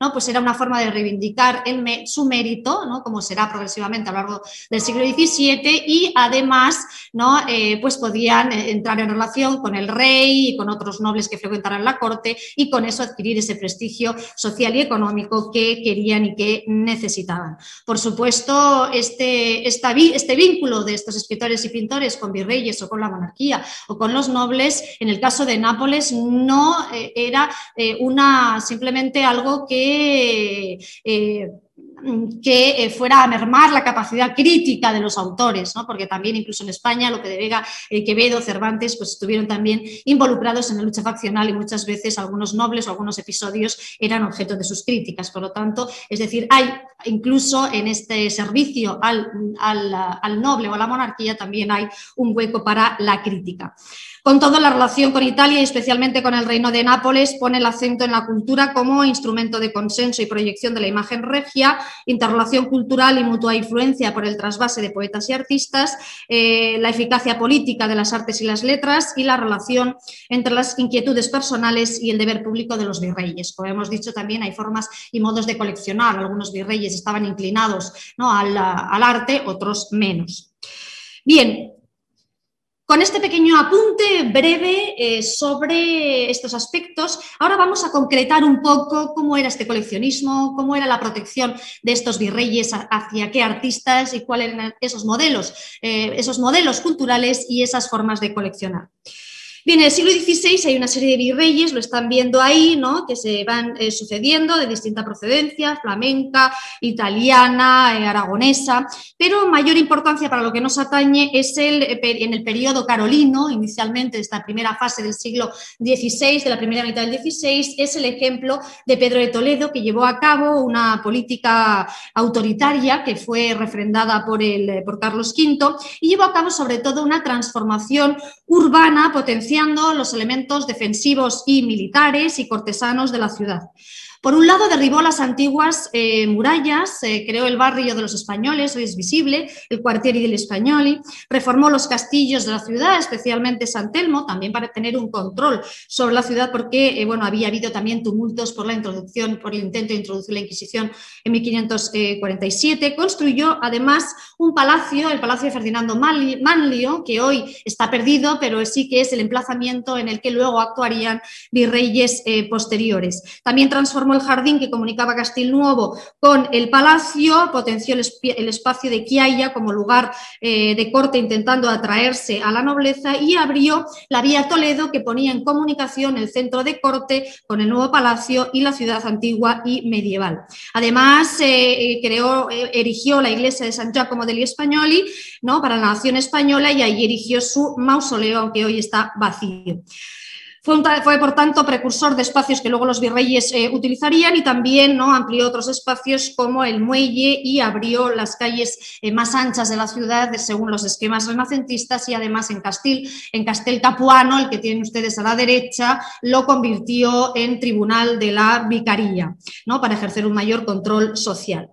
[SPEAKER 3] ¿no? pues era una forma de reivindicar su mérito, ¿no? como será progresivamente a lo largo del siglo XVII, y además ¿no? Eh, pues podían eh, entrar en relación con el rey y con otros nobles que frecuentaran la corte y con eso adquirir ese prestigio social y económico que querían y que necesitaban. Por supuesto, este, este vínculo de estos escritores y pintores con virreyes o con la monarquía o con los nobles, en el caso de Nápoles, no eh, era una simplemente algo que... Eh, que eh, fuera a mermar la capacidad crítica de los autores, porque también incluso en España lo que de Vega, eh, Quevedo, Cervantes, pues estuvieron también involucrados en la lucha faccional y muchas veces algunos nobles o algunos episodios eran objeto de sus críticas. Por lo tanto, es decir, hay incluso en este servicio al, al noble o a la monarquía también hay un hueco para la crítica. Con todo, la relación con Italia y especialmente con el Reino de Nápoles pone el acento en la cultura como instrumento de consenso y proyección de la imagen regia, interrelación cultural y mutua influencia por el trasvase de poetas y artistas, eh, la eficacia política de las artes y las letras y la relación entre las inquietudes personales y el deber público de los virreyes. Como hemos dicho, también hay formas y modos de coleccionar. Algunos virreyes estaban inclinados ¿no? al, al arte, otros menos. Bien, con este pequeño apunte breve eh, sobre estos aspectos, ahora vamos a concretar un poco cómo era este coleccionismo, cómo era la protección de estos virreyes hacia qué artistas y cuáles eran esos modelos, eh, esos modelos culturales y esas formas de coleccionar. Bien, en el siglo XVI hay una serie de virreyes, lo están viendo ahí, ¿no? que se van eh, sucediendo de distinta procedencia, flamenca, italiana, eh, aragonesa, pero mayor importancia para lo que nos atañe es el, eh, en el periodo carolino, inicialmente de esta primera fase del siglo XVI, de la primera mitad del XVI, es el ejemplo de Pedro de Toledo, que llevó a cabo una política autoritaria que fue refrendada por, el, por Carlos V y llevó a cabo sobre todo una transformación urbana potencial los elementos defensivos y militares y cortesanos de la ciudad. Por un lado, derribó las antiguas eh, murallas, creó el barrio de los españoles, hoy es visible, el Quartieri del Españoli, reformó los castillos de la ciudad, especialmente San Telmo, también para tener un control sobre la ciudad, porque eh, bueno, había habido también tumultos por la introducción, por el intento de introducir la Inquisición en 1547. Construyó además un palacio, el Palacio de Ferdinando Manlio, que hoy está perdido, pero sí que es el emplazamiento en el que luego actuarían virreyes eh, posteriores. También transformó el jardín que comunicaba Castilnuovo con el palacio, potenció el, espacio de Quiaya como lugar eh, de corte intentando atraerse a la nobleza y abrió la vía Toledo que ponía en comunicación el centro de corte con el nuevo palacio y la ciudad antigua y medieval. Además, eh, eh, creó, erigió la iglesia de San Giacomo degli Spagnoli ¿no? para la nación española y ahí erigió su mausoleo, aunque hoy está vacío. Fue, por tanto, precursor de espacios que luego los virreyes eh, utilizarían y también ¿no? amplió otros espacios como el muelle y abrió las calles eh, más anchas de la ciudad según los esquemas renacentistas y además en Castil, en Castel Capuano, el que tienen ustedes a la derecha, lo convirtió en tribunal de la vicaría ¿no? para ejercer un mayor control social.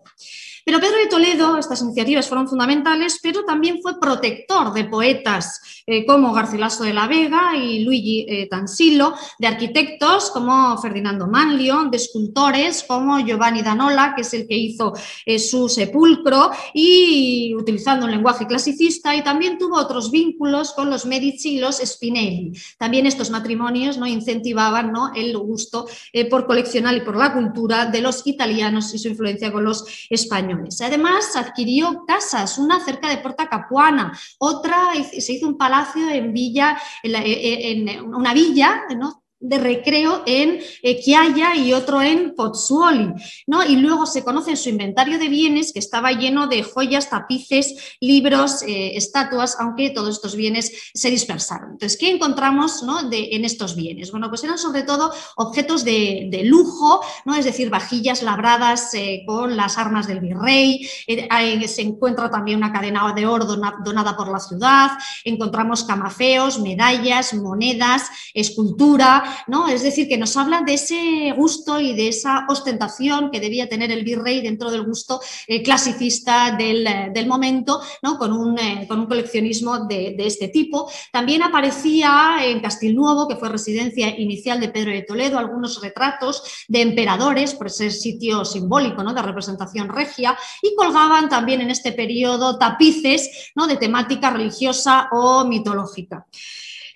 [SPEAKER 3] Pero Pedro de Toledo, estas iniciativas fueron fundamentales, pero también fue protector de poetas eh, como Garcilaso de la Vega y Luigi eh, Tansilo, de arquitectos como Ferdinando Manlio, de escultores como Giovanni Danola, que es el que hizo eh, su sepulcro, y utilizando un lenguaje clasicista, y también tuvo otros vínculos con los Medici y los Spinelli. También estos matrimonios ¿no? incentivaban ¿no? el gusto por coleccionar y por la cultura de los italianos y su influencia con los españoles. Además, adquirió casas, una cerca de Porta Capuana, otra se hizo un palacio en Villa, en, una villa, ¿no? De recreo en Chiaya y otro en Pozzuoli, ¿no? Y luego se conoce en su inventario de bienes que estaba lleno de joyas, tapices, libros, eh, estatuas, aunque todos estos bienes se dispersaron. Entonces, ¿qué encontramos en estos bienes? Bueno, pues eran sobre todo objetos de, lujo, ¿no? Es decir, vajillas labradas eh, con las armas del virrey, eh, se encuentra también una cadena de oro donada por la ciudad, encontramos camafeos, medallas, monedas, escultura, Es decir, que nos habla de ese gusto y de esa ostentación que debía tener el virrey dentro del gusto eh, clasicista del, eh, momento, ¿no? Con un, eh, con un coleccionismo de, este tipo. También aparecía en Castilnuovo, que fue residencia inicial de Pedro de Toledo, algunos retratos de emperadores, por ese sitio simbólico de representación regia, y colgaban también en este periodo tapices de temática religiosa o mitológica.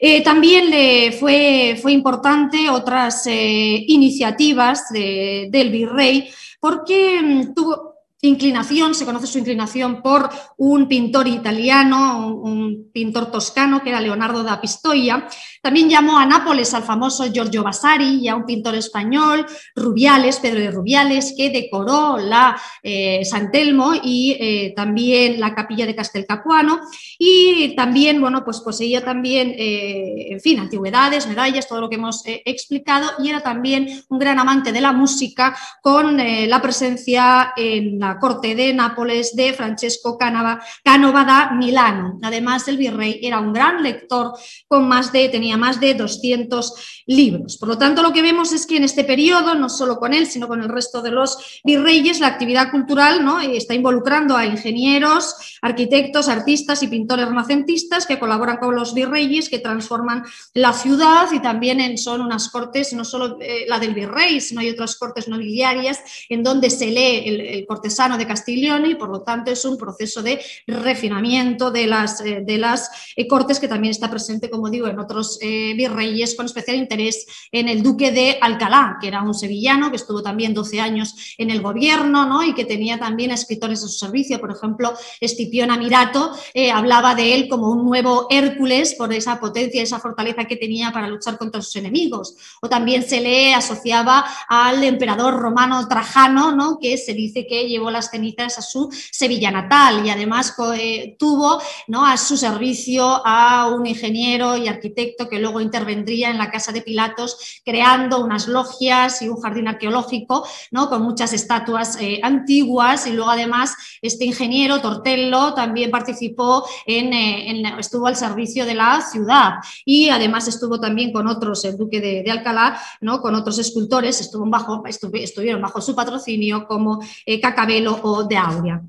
[SPEAKER 3] Eh, también le fue, fue importante otras eh, iniciativas del virrey porque mm, tuvo, inclinación, se conoce su inclinación por un pintor italiano, un, pintor toscano que era Leonardo da Pistoia. También llamó a Nápoles al famoso Giorgio Vasari y a un pintor español, Rubiales, Pedro de Rubiales, que decoró la eh, San Telmo y eh, también la capilla de Castelcapuano. Y también, bueno, pues poseía también, eh, en fin, antigüedades, medallas, todo lo que hemos explicado, y era también un gran amante de la música con la presencia en la corte de Nápoles de Francesco Canova, Canova da Milano. Además, el virrey era un gran lector, con más de, tenía más de 200 libros. Por lo tanto, lo que vemos es que en este periodo, no solo con él, sino con el resto de los virreyes, la actividad cultural ¿no? está involucrando a ingenieros, arquitectos, artistas y pintores renacentistas que colaboran con los virreyes, que transforman la ciudad y también son unas cortes, no solo eh, la del virrey, sino hay otras cortes nobiliarias en donde se lee el, cortesano de Castiglione y por lo tanto es un proceso de refinamiento de las, eh, de las eh, cortes que también está presente, como digo, en otros virreyes con especial interés en el duque de Alcalá, que era un sevillano que estuvo también 12 años en el gobierno ¿no? y que tenía también escritores a su servicio. Por ejemplo, Escipión Amirato eh, hablaba de él como un nuevo Hércules por esa potencia, esa fortaleza que tenía para luchar contra sus enemigos. O también se le asociaba al emperador romano Trajano, ¿no? que se dice que llevó las cenizas a su Sevilla natal y además eh, tuvo ¿no? a su servicio a un ingeniero y arquitecto que luego intervendría en la casa de Pilatos, creando unas logias y un jardín arqueológico ¿no? con muchas estatuas eh, antiguas. Y luego, además, este ingeniero, Tortello, también participó en, eh, estuvo al servicio de la ciudad. Y además estuvo también con otros, el duque de, Alcalá, ¿no? con otros escultores, estuvo bajo, estuvieron bajo su patrocinio como eh, Cacabelo o de Aurea.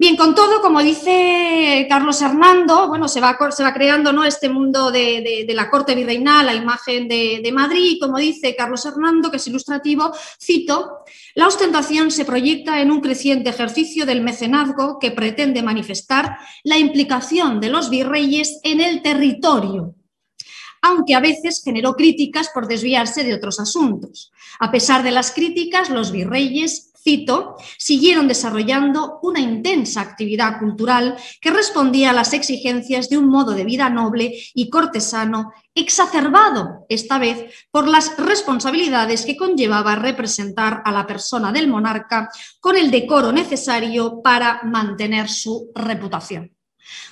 [SPEAKER 3] Bien, con todo, como dice Carlos Hernando, bueno, se va, creando ¿no? este mundo de, la corte virreinal, la imagen de, de, Madrid, y como dice Carlos Hernando, que es ilustrativo, cito, la ostentación se proyecta en un creciente ejercicio del mecenazgo que pretende manifestar la implicación de los virreyes en el territorio, aunque a veces generó críticas por desviarse de otros asuntos. A pesar de las críticas, los virreyes siguieron desarrollando una intensa actividad cultural que respondía a las exigencias de un modo de vida noble y cortesano, exacerbado esta vez por las responsabilidades que conllevaba representar a la persona del monarca con el decoro necesario para mantener su reputación.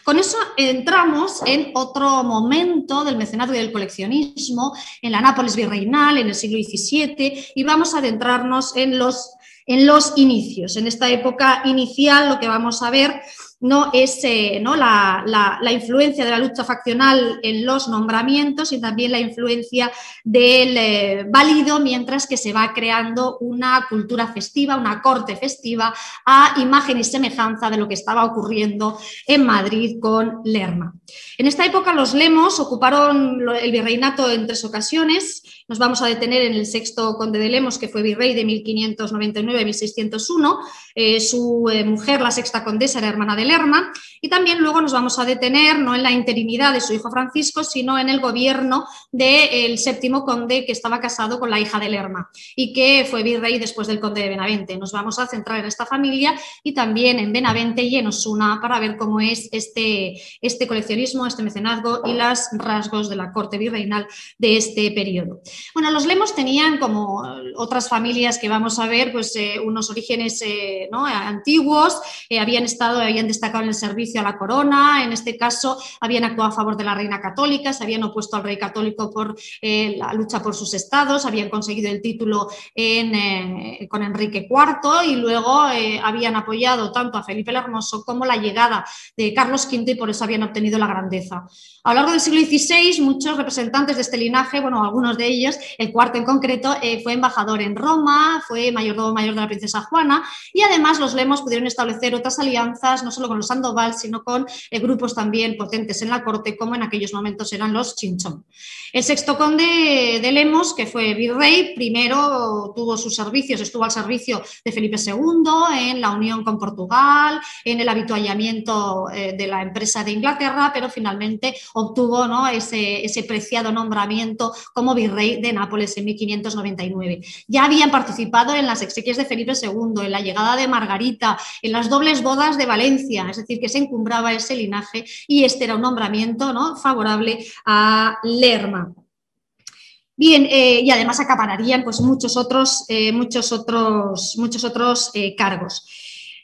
[SPEAKER 3] Con eso entramos en otro momento del mecenazgo y del coleccionismo, en la Nápoles virreinal, en el siglo XVII, y vamos a adentrarnos en los en los inicios. En esta época inicial lo que vamos a ver no es ¿no? La, influencia de la lucha faccional en los nombramientos y también la influencia del eh, válido, mientras que se va creando una cultura festiva, una corte festiva, a imagen y semejanza de lo que estaba ocurriendo en Madrid con Lerma. En esta época los lemos ocuparon el virreinato en tres ocasiones. Nos vamos a detener en el sexto conde de Lemos, que fue virrey de 1599 a 1601. Eh, su eh, mujer, la sexta condesa, era hermana de Lerma. Y también luego nos vamos a detener no en la interinidad de su hijo Francisco, sino en el gobierno del séptimo conde que estaba casado con la hija de Lerma y que fue virrey después del conde de Benavente. Nos vamos a centrar en esta familia y también en Benavente y en Osuna para ver cómo es este, este coleccionismo, este mecenazgo y los rasgos de la corte virreinal de este periodo. Bueno, los Lemos tenían, como otras familias que vamos a ver, pues eh, unos orígenes eh, antiguos, eh, habían estado, habían destacado en el servicio a la corona, en este caso habían actuado a favor de la reina católica, se habían opuesto al rey católico por la lucha por sus estados, habían conseguido el título con Enrique IV y luego habían apoyado tanto a Felipe el Hermoso como la llegada de Carlos V y por eso habían obtenido la grandeza. A lo largo del siglo XVI, muchos representantes de este linaje, bueno, algunos de ellos, el cuarto en concreto, eh, fue embajador en Roma, fue mayordomo mayor de la princesa Juana y además los lemos pudieron establecer otras alianzas, no solo con los Sandoval, sino con eh, grupos también potentes en la corte, como en aquellos momentos eran los Chinchón. El sexto conde de Lemos, que fue virrey, primero tuvo sus servicios, estuvo al servicio de Felipe II en la unión con Portugal, en el habituallamiento eh, de la empresa de Inglaterra, pero finalmente obtuvo ¿no? ese, ese preciado nombramiento como virrey de Nápoles en 1599. Ya habían participado en las exequias de Felipe II, en la llegada de Margarita, en las dobles bodas de Valencia, es decir, que se encumbraba ese linaje y este era un nombramiento ¿no? favorable a Lerma. Bien, eh, y además acapararían pues, muchos otros, eh, muchos otros, muchos otros eh, cargos.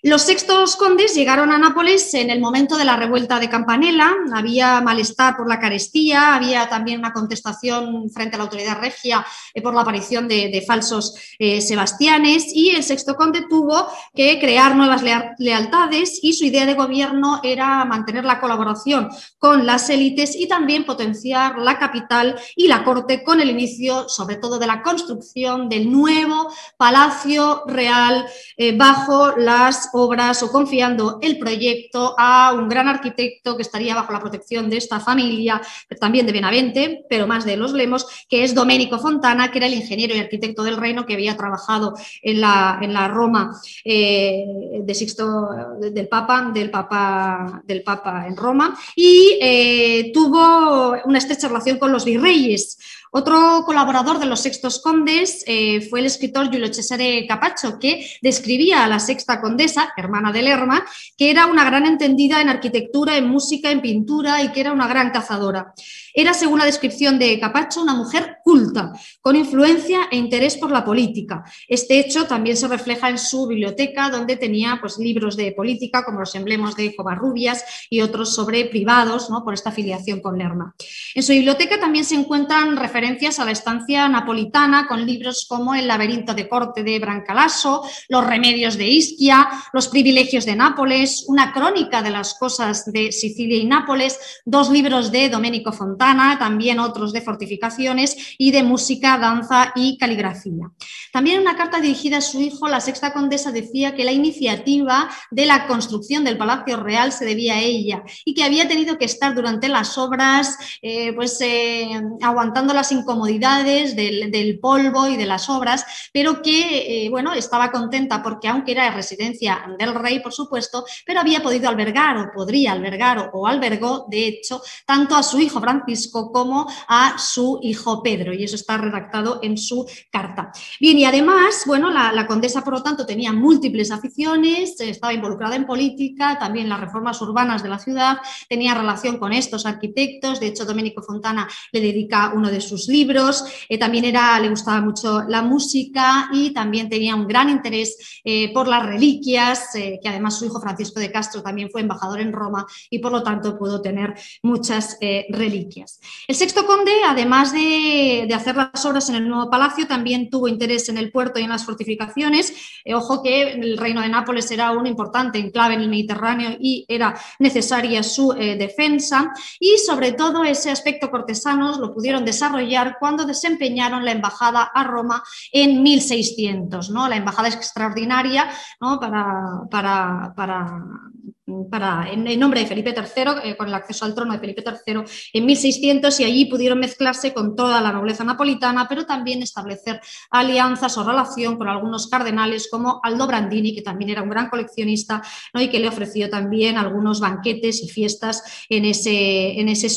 [SPEAKER 3] Los sextos condes llegaron a Nápoles en el momento de la revuelta de Campanella, había malestar por la carestía, había también una contestación frente a la autoridad regia eh, por la aparición de, falsos eh, sebastianes. Y el sexto conde tuvo que crear nuevas lealtades y su idea de gobierno era mantener la colaboración con las élites y también potenciar la capital y la corte con el inicio sobre todo de la construcción del nuevo Palacio Real eh, bajo las obras o confiando el proyecto a un gran arquitecto que estaría bajo la protección de esta familia, también de Benavente, pero más de los Lemos, que es Domenico Fontana, que era el ingeniero y arquitecto del reino que había trabajado en la, en la Roma eh, de Sixto, del Papa, del Papa, del Papa en Roma, y eh, tuvo una estrecha relación con los virreyes. Otro colaborador de los Sextos Condes eh, fue el escritor Giulio Cesare Capaccio, que describía a la sexta condesa, hermana de Lerma, que era una gran entendida en arquitectura, en música, en pintura y que era una gran cazadora. Era, según la descripción de Capacho, una mujer culta, con influencia e interés por la política. Este hecho también se refleja en su biblioteca, donde tenía pues, libros de política, como los emblemas de Covarrubias y otros sobre privados, ¿no? por esta afiliación con Lerma. En su biblioteca también se encuentran referencias a la estancia napolitana, con libros como El laberinto de corte de Brancalaso, Los remedios de Ischia, Los privilegios de Nápoles, una crónica de las cosas de Sicilia y Nápoles, dos libros de Domenico Fontana, también otros de fortificaciones y de música, danza y caligrafía. También en una carta dirigida a su hijo, la sexta condesa decía que la iniciativa de la construcción del Palacio Real se debía a ella y que había tenido que estar durante las obras eh, pues, eh, aguantando las incomodidades del, polvo y de las obras, pero que eh, bueno, estaba contenta porque aunque era residencia del rey, por supuesto, pero había podido albergar o podría albergar o, albergó, de hecho, tanto a su hijo Francisco como a su hijo Pedro, y eso está redactado en su carta. Bien, y además, bueno, la, condesa, por lo tanto, tenía múltiples aficiones, estaba involucrada en política, también las reformas urbanas de la ciudad, tenía relación con estos arquitectos, de hecho, Domenico Fontana le dedica uno de sus libros, eh, también era, le gustaba mucho la música y también tenía un gran interés eh, por las reliquias, eh, que además su hijo Francisco de Castro también fue embajador en Roma y por lo tanto pudo tener muchas reliquias. El sexto conde, además de, hacer las obras en el nuevo palacio, también tuvo interés en el puerto y en las fortificaciones. Eh, ojo que el reino de Nápoles era un importante enclave en el Mediterráneo y era necesaria su eh, defensa. Y sobre todo ese aspecto cortesano lo pudieron desarrollar cuando desempeñaron la embajada a Roma en 1600, ¿no? la embajada extraordinaria ¿no? para, para, para en, nombre de Felipe III, eh, con el acceso al trono de Felipe III en 1600 y allí pudieron mezclarse con toda la nobleza napolitana, pero también establecer alianzas o relación con algunos cardenales como Aldo Brandini, que también era un gran coleccionista ¿no? y que le ofreció también algunos banquetes y fiestas en ese, en ese.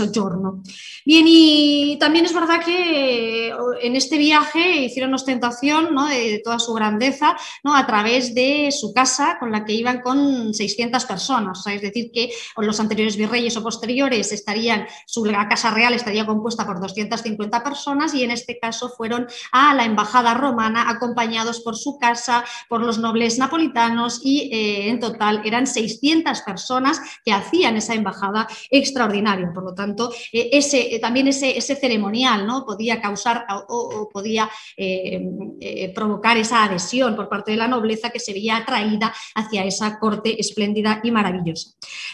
[SPEAKER 3] Bien, y también es verdad que en este viaje hicieron ostentación ¿no? de toda su grandeza ¿no? a través de su casa, con la que iban con 600 personas es decir, que los anteriores virreyes o posteriores estarían, su Casa Real estaría compuesta por 250 personas y en este caso fueron a la embajada romana acompañados por su casa, por los nobles napolitanos y eh, en total eran 600 personas que hacían esa embajada extraordinaria. Por lo tanto, eh, ese, eh, también ese, ese, ceremonial ¿no? podía causar o, podía provocar esa adhesión por parte de la nobleza que se veía atraída hacia esa corte espléndida y maravillosa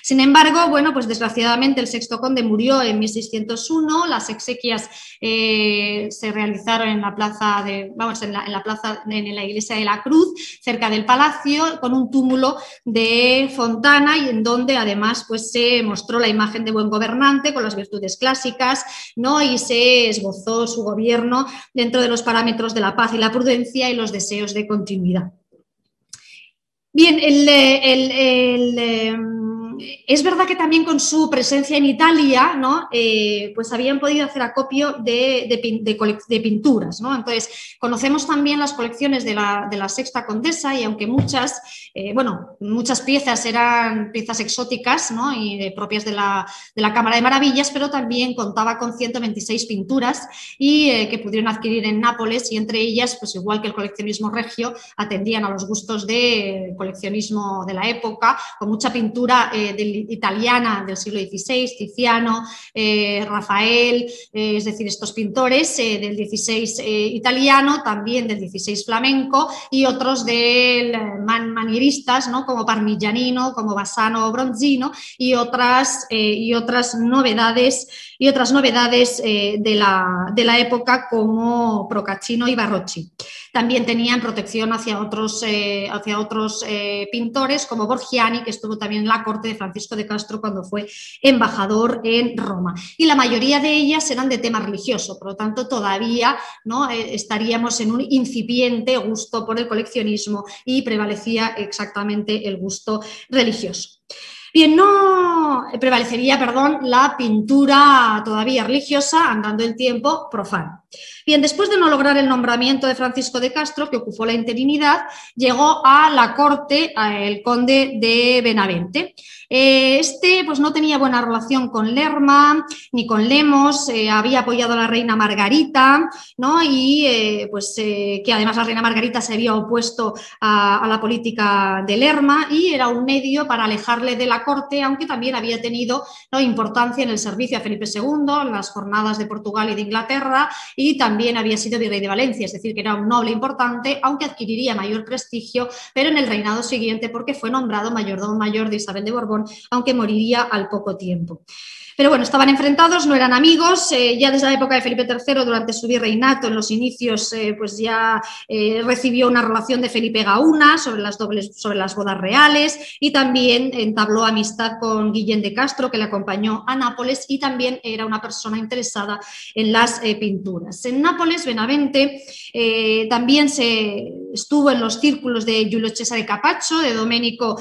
[SPEAKER 3] sin embargo, bueno, pues desgraciadamente el sexto conde murió en 1601, las exequias eh, se realizaron en la plaza de, vamos, en la, plaza, en la iglesia de la Cruz, cerca del palacio, con un túmulo de Fontana y en donde además pues se mostró la imagen de buen gobernante con las virtudes clásicas, ¿no? Y se esbozó su gobierno dentro de los parámetros de la paz y la prudencia y los deseos de continuidad. Bien, el, em, es verdad que también con su presencia en Italia, ¿no? Eh, pues habían podido hacer acopio de, de, pinturas. ¿no? Entonces, conocemos también las colecciones de la, de Sexta Condesa y aunque muchas, eh, bueno, muchas piezas eran piezas exóticas ¿no? y propias de la, de la, Cámara de Maravillas, pero también contaba con 126 pinturas y eh, que pudieron adquirir en Nápoles y entre ellas, pues igual que el coleccionismo regio, atendían a los gustos de coleccionismo de la época, con mucha pintura italiana del siglo XVI, Tiziano, eh, Rafael, eh, es decir, estos pintores eh, del XVI italiano, también del XVI flamenco y otros del manieristas, ¿no? como Parmigianino, como Bassano o Bronzino y otras, y otras novedades, y otras novedades de, la, de la época como Procaccino y Barrocci. También tenían protección hacia otros, eh, hacia otros eh, pintores como Borgiani, que estuvo también en la corte de Francisco de Castro cuando fue embajador en Roma. Y la mayoría de ellas eran de tema religioso, por lo tanto todavía ¿no? Eh, estaríamos en un incipiente gusto por el coleccionismo y prevalecía exactamente el gusto religioso. Bien, no prevalecería, perdón, la pintura todavía religiosa, andando el tiempo profano. Bien, después de no lograr el nombramiento de Francisco de Castro, que ocupó la interinidad, llegó a la corte el conde de Benavente. Eh, este pues, no tenía buena relación con Lerma ni con Lemos, eh, había apoyado a la reina Margarita, ¿no? y eh, pues, que además la reina Margarita se había opuesto a, la política de Lerma y era un medio para alejarle de la corte, aunque también había tenido importancia en el servicio a Felipe II, en las jornadas de Portugal y de Inglaterra, y también había sido virrey de Valencia, es decir, que era un noble importante, aunque adquiriría mayor prestigio, pero en el reinado siguiente porque fue nombrado mayordomo mayor de Isabel de Borbón aunque moriría al poco tiempo. Pero bueno, estaban enfrentados, no eran amigos. Eh, ya desde la época de Felipe III, durante su virreinato, en los inicios, eh, pues ya eh, recibió una relación de Felipe Gauna sobre las, dobles, sobre las bodas reales y también entabló amistad con Guillén de Castro, que le acompañó a Nápoles y también era una persona interesada en las pinturas. En Nápoles, Benavente también se estuvo en los círculos de Giulio Cesare Capaccio, de Domenico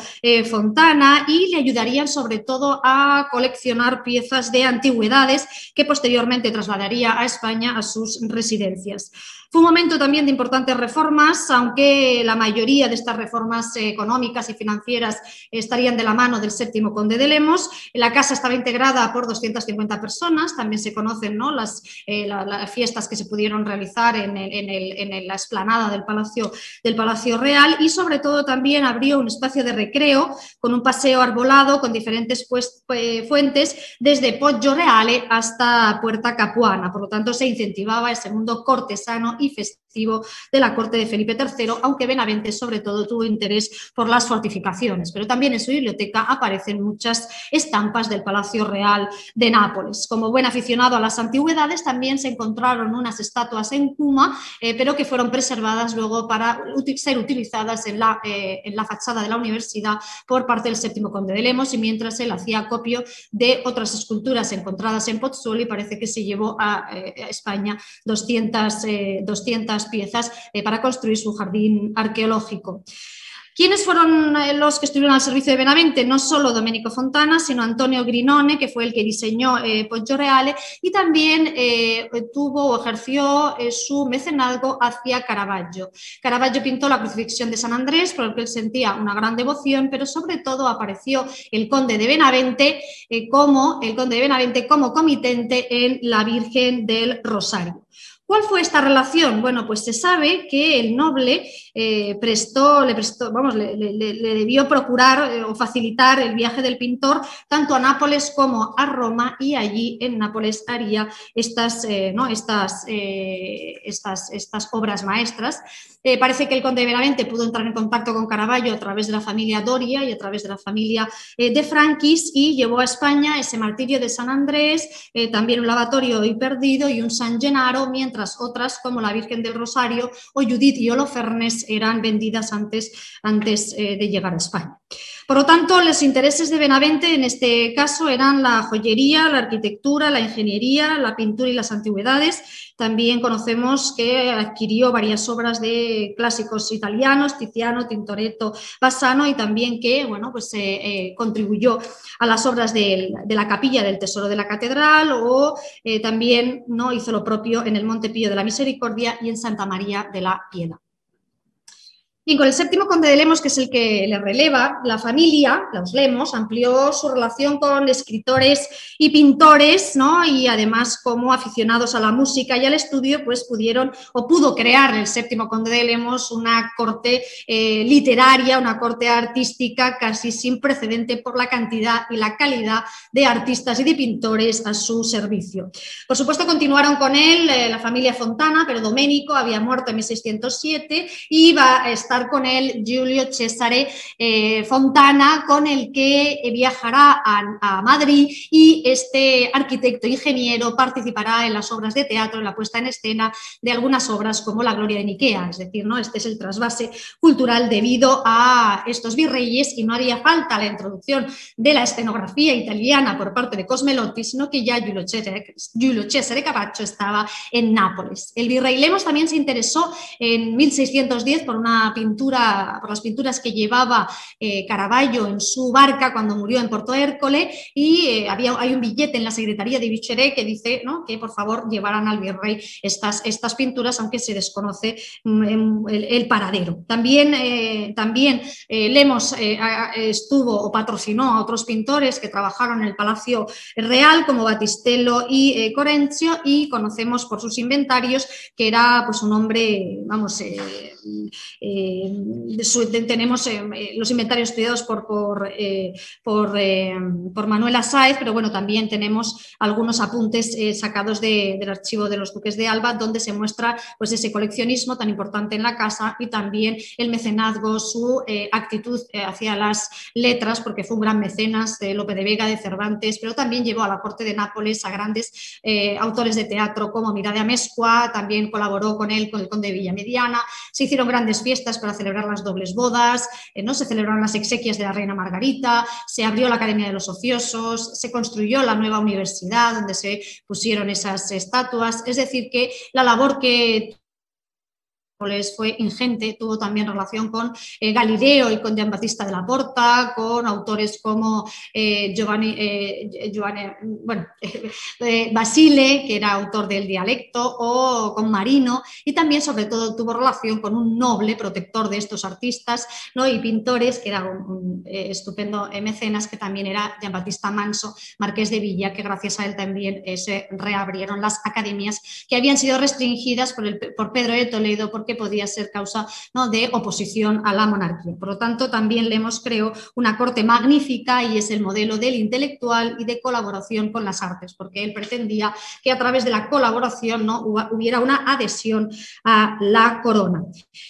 [SPEAKER 3] Fontana y le ayudarían sobre todo a coleccionar piezas de antigüedades que posteriormente trasladaría a España a sus residencias. Fue un momento también de importantes reformas, aunque la mayoría de estas reformas económicas y financieras estarían de la mano del séptimo conde de Lemos. La casa estaba integrada por 250 personas, también se conocen ¿no? las, eh, las, fiestas que se pudieron realizar en, en, la esplanada del Palacio, del Palacio Real y sobre todo también abrió un espacio de recreo con un paseo arbolado con diferentes pues, fuentes desde Poggio Reale hasta Puerta Capuana. Por lo tanto, se incentivaba ese mundo cortesano y de la corte de Felipe III, aunque Benavente sobre todo tuvo interés por las fortificaciones, pero también en su biblioteca aparecen muchas estampas del Palacio Real de Nápoles. Como buen aficionado a las antigüedades, también se encontraron unas estatuas en Cuma, eh, pero que fueron preservadas luego para ser utilizadas en la, eh, en la fachada de la universidad por parte del séptimo conde de Lemos y mientras él hacía copio de otras esculturas encontradas en Pozzuoli, parece que se llevó a, eh, España 200, 200 piezas eh, para construir su jardín arqueológico. ¿Quiénes fueron eh, los que estuvieron al servicio de Benavente? No solo Domenico Fontana, sino Antonio Grinone, que fue el que diseñó eh, Poggio Reale, y también eh, tuvo o ejerció su mecenazgo hacia Caravaggio. Caravaggio pintó la crucifixión de San Andrés, por el que él sentía una gran devoción, pero sobre todo apareció el conde de Benavente como el conde de Benavente como comitente en la Virgen del Rosario. ¿Cuál fue esta relación? Bueno, pues se sabe que el noble eh, prestó, le prestó, vamos, le, debió procurar eh, o facilitar el viaje del pintor tanto a Nápoles como a Roma y allí en Nápoles haría estas, eh, ¿no? estas, estas, estas obras maestras. Parece que el conde de pudo entrar en contacto con Caravaggio a través de la familia Doria y a través de la familia de Franquis y llevó a España ese martirio de San Andrés, también un lavatorio hoy perdido y un San Gennaro, mientras otras como la Virgen del Rosario o Judith y Holofernes eran vendidas antes, antes eh, de llegar a España. Por lo tanto, los intereses de Benavente en este caso eran la joyería, la arquitectura, la ingeniería, la pintura y las antigüedades. También conocemos que adquirió varias obras de clásicos italianos, Tiziano, Tintoretto, Bassano y también que bueno, pues, eh, eh, contribuyó a las obras de, la capilla del Tesoro de la Catedral o también ¿no? hizo lo propio en el Monte Pío de la Misericordia y en Santa María de la Piedad. Con el séptimo conde de Lemos, que es el que le releva, la familia, los Lemos, amplió su relación con escritores y pintores, ¿no? Y además, como aficionados a la música y al estudio, pues pudieron o pudo crear el séptimo conde de Lemos una corte eh, literaria, una corte artística casi sin precedente por la cantidad y la calidad de artistas y de pintores a su servicio. Por supuesto, continuaron con él eh, la familia Fontana, pero Domenico había muerto en 1607 y iba a estar con él Giulio Cesare eh, Fontana, con el que viajará a, Madrid y este arquitecto ingeniero participará en las obras de teatro, en la puesta en escena de algunas obras como La Gloria de Niquea, es decir, ¿no? este es el trasvase cultural debido a estos virreyes y no haría falta la introducción de la escenografía italiana por parte de Cosmelotti, sino que ya Giulio Cesare, Giulio Cesare Caraccio estaba en Nápoles. El virrey Lemos también se interesó en 1610 por una pintura, por las pinturas que llevaba eh, Caravaggio en su barca cuando murió en Porto Hércole y eh, había, hay un billete en la Secretaría de Bicheret que dice que por favor llevaran al virrey estas, estas pinturas, aunque se desconoce mm, el, paradero. También, eh, también Lemos estuvo o patrocinó a otros pintores que trabajaron en el Palacio Real, como Batistello y Corencio, y conocemos por sus inventarios que era pues, un hombre, vamos, eh, tenemos eh, eh, los inventarios estudiados por, por, por, Manuela Sáez, pero bueno, también tenemos algunos apuntes sacados del archivo de los duques de Alba, donde se muestra pues, ese coleccionismo tan importante en la casa y también el mecenazgo, su actitud hacia las letras, porque fue un gran mecenas de Lope de Vega, de Cervantes, pero también llevó a la corte de Nápoles a grandes autores de teatro como Mira de Amescua, también colaboró con él, con el conde de Villamediana, se hicieron grandes fiestas para celebrar las dobles bodas, eh, ¿no? se celebraron las exequias de la reina Margarita, se abrió la Academia de los Ociosos, se construyó la nueva universidad donde se pusieron esas estatuas. Es decir, que la labor que fue ingente, tuvo también relación con eh, Galileo y con Gian Battista de la Porta, con autores como eh, Giovanni, eh, bueno, Basile, que era autor del dialecto, o con Marino, y también sobre todo tuvo relación con un noble protector de estos artistas ¿no? y pintores, que era un, estupendo mecenas, que también era Gian Battista Manso, marqués de Villa, que gracias a él también se reabrieron las academias que habían sido restringidas por, el, por Pedro de Toledo, porque porque podía ser causa ¿no? de oposición a la monarquía. Por lo tanto, también le hemos creado una corte magnífica y es el modelo del intelectual y de colaboración con las artes, porque él pretendía que a través de la colaboración ¿no? hubiera una adhesión a la corona.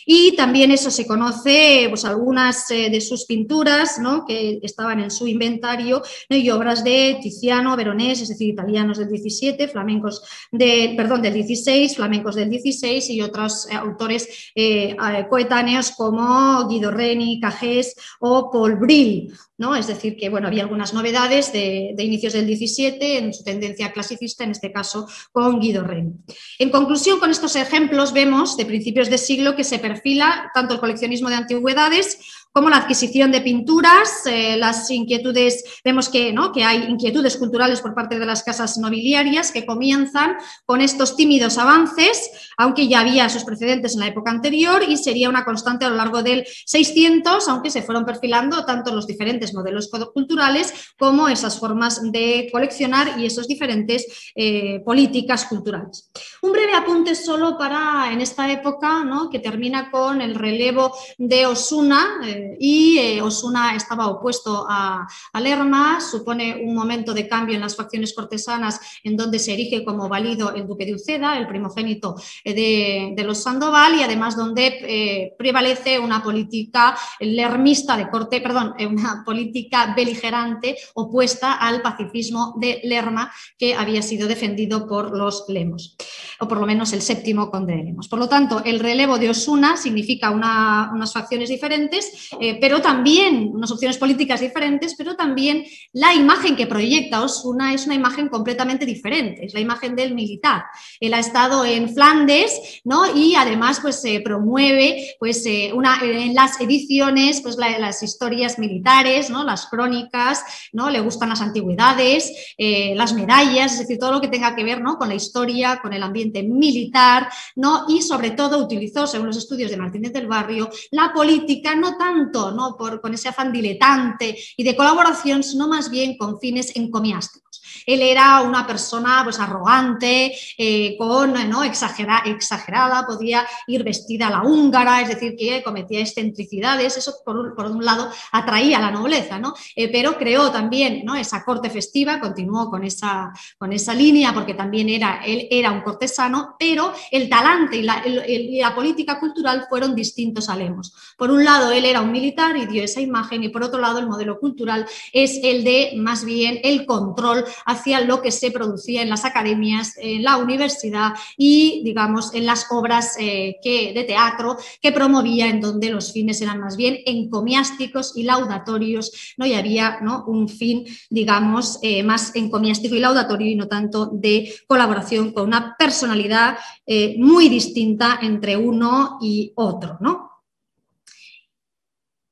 [SPEAKER 3] Y también eso se conoce, pues algunas eh, de sus pinturas ¿no? que estaban en su inventario y obras de Tiziano, Veronés, es decir, italianos del 17, flamencos de, perdón, del 16, flamencos del 16 y otros eh, eh, coetáneos como Guido Reni, Cajés o Paul Brill. ¿no? Es decir, que bueno, había algunas novedades de, inicios del 17 en su tendencia clasicista, en este caso con Guido Reni. En conclusión, con estos ejemplos vemos de principios de siglo que se perfila tanto el coleccionismo de antigüedades como la adquisición de pinturas, eh, las inquietudes, vemos que, ¿no? que hay inquietudes culturales por parte de las casas nobiliarias que comienzan con estos tímidos avances, aunque ya había sus precedentes en la época anterior y sería una constante a lo largo del 600, aunque se fueron perfilando tanto los diferentes modelos culturales como esas formas de coleccionar y esas diferentes eh, políticas culturales. Un breve apunte solo para en esta época, ¿no? que termina con el relevo de Osuna, eh, y eh, Osuna estaba opuesto a, Lerma, supone un momento de cambio en las facciones cortesanas en donde se erige como válido el duque de Uceda, el primogénito eh, de, los Sandoval y además donde eh, prevalece una política lermista de corte, perdón, una política beligerante opuesta al pacifismo de Lerma que había sido defendido por los Lemos, o por lo menos el séptimo conde de Lemos. Por lo tanto, el relevo de Osuna significa unas facciones diferentes eh, pero también unas opciones políticas diferentes, pero también la imagen que proyecta Osuna es una imagen completamente diferente, es la imagen del militar. Él ha estado en Flandes ¿no? y además pues, se promueve pues, eh, una, en las ediciones pues, las historias militares, ¿no? las crónicas, ¿no? le gustan las antigüedades, eh, las medallas, es decir, todo lo que tenga que ver ¿no? con la historia, con el ambiente militar ¿no? y sobre todo utilizó, según los estudios de Martínez del Barrio, la política no tan ¿no? Por, con ese afán diletante y de colaboración, sino más bien con fines encomiásticos. Él era una persona pues, arrogante, eh, con, ¿no? exagerada, podía ir vestida a la húngara, es decir, que cometía excentricidades, eso por un, lado atraía a la nobleza, ¿no? Eh, pero creó también ¿no? esa corte festiva, continuó con esa, con esa línea porque también era, él era un cortesano, pero el talante y la, la política cultural fueron distintos a Lemos. Por un lado, él era un militar y dio esa imagen y por otro lado, el modelo cultural es el de más bien el control hacia lo que se producía en las academias, en la universidad y, digamos, en las obras eh, de teatro que promovía, en donde los fines eran más bien encomiásticos y laudatorios, ¿no? y había ¿no? un fin, digamos, eh, más encomiástico y laudatorio y no tanto de colaboración con una personalidad eh, muy distinta entre uno y otro. ¿no?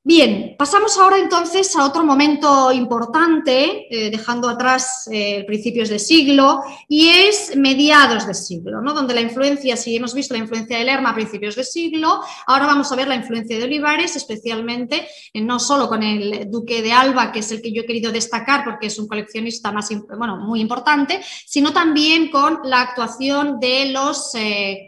[SPEAKER 3] Bien, pasamos ahora entonces a otro momento importante, eh, dejando atrás eh, principios de siglo, y es mediados de siglo, ¿no? donde la influencia, si hemos visto la influencia de Lerma a principios de siglo, ahora vamos a ver la influencia de Olivares, especialmente eh, no solo con el duque de Alba, que es el que yo he querido destacar porque es un coleccionista más, bueno, muy importante, sino también con la actuación de los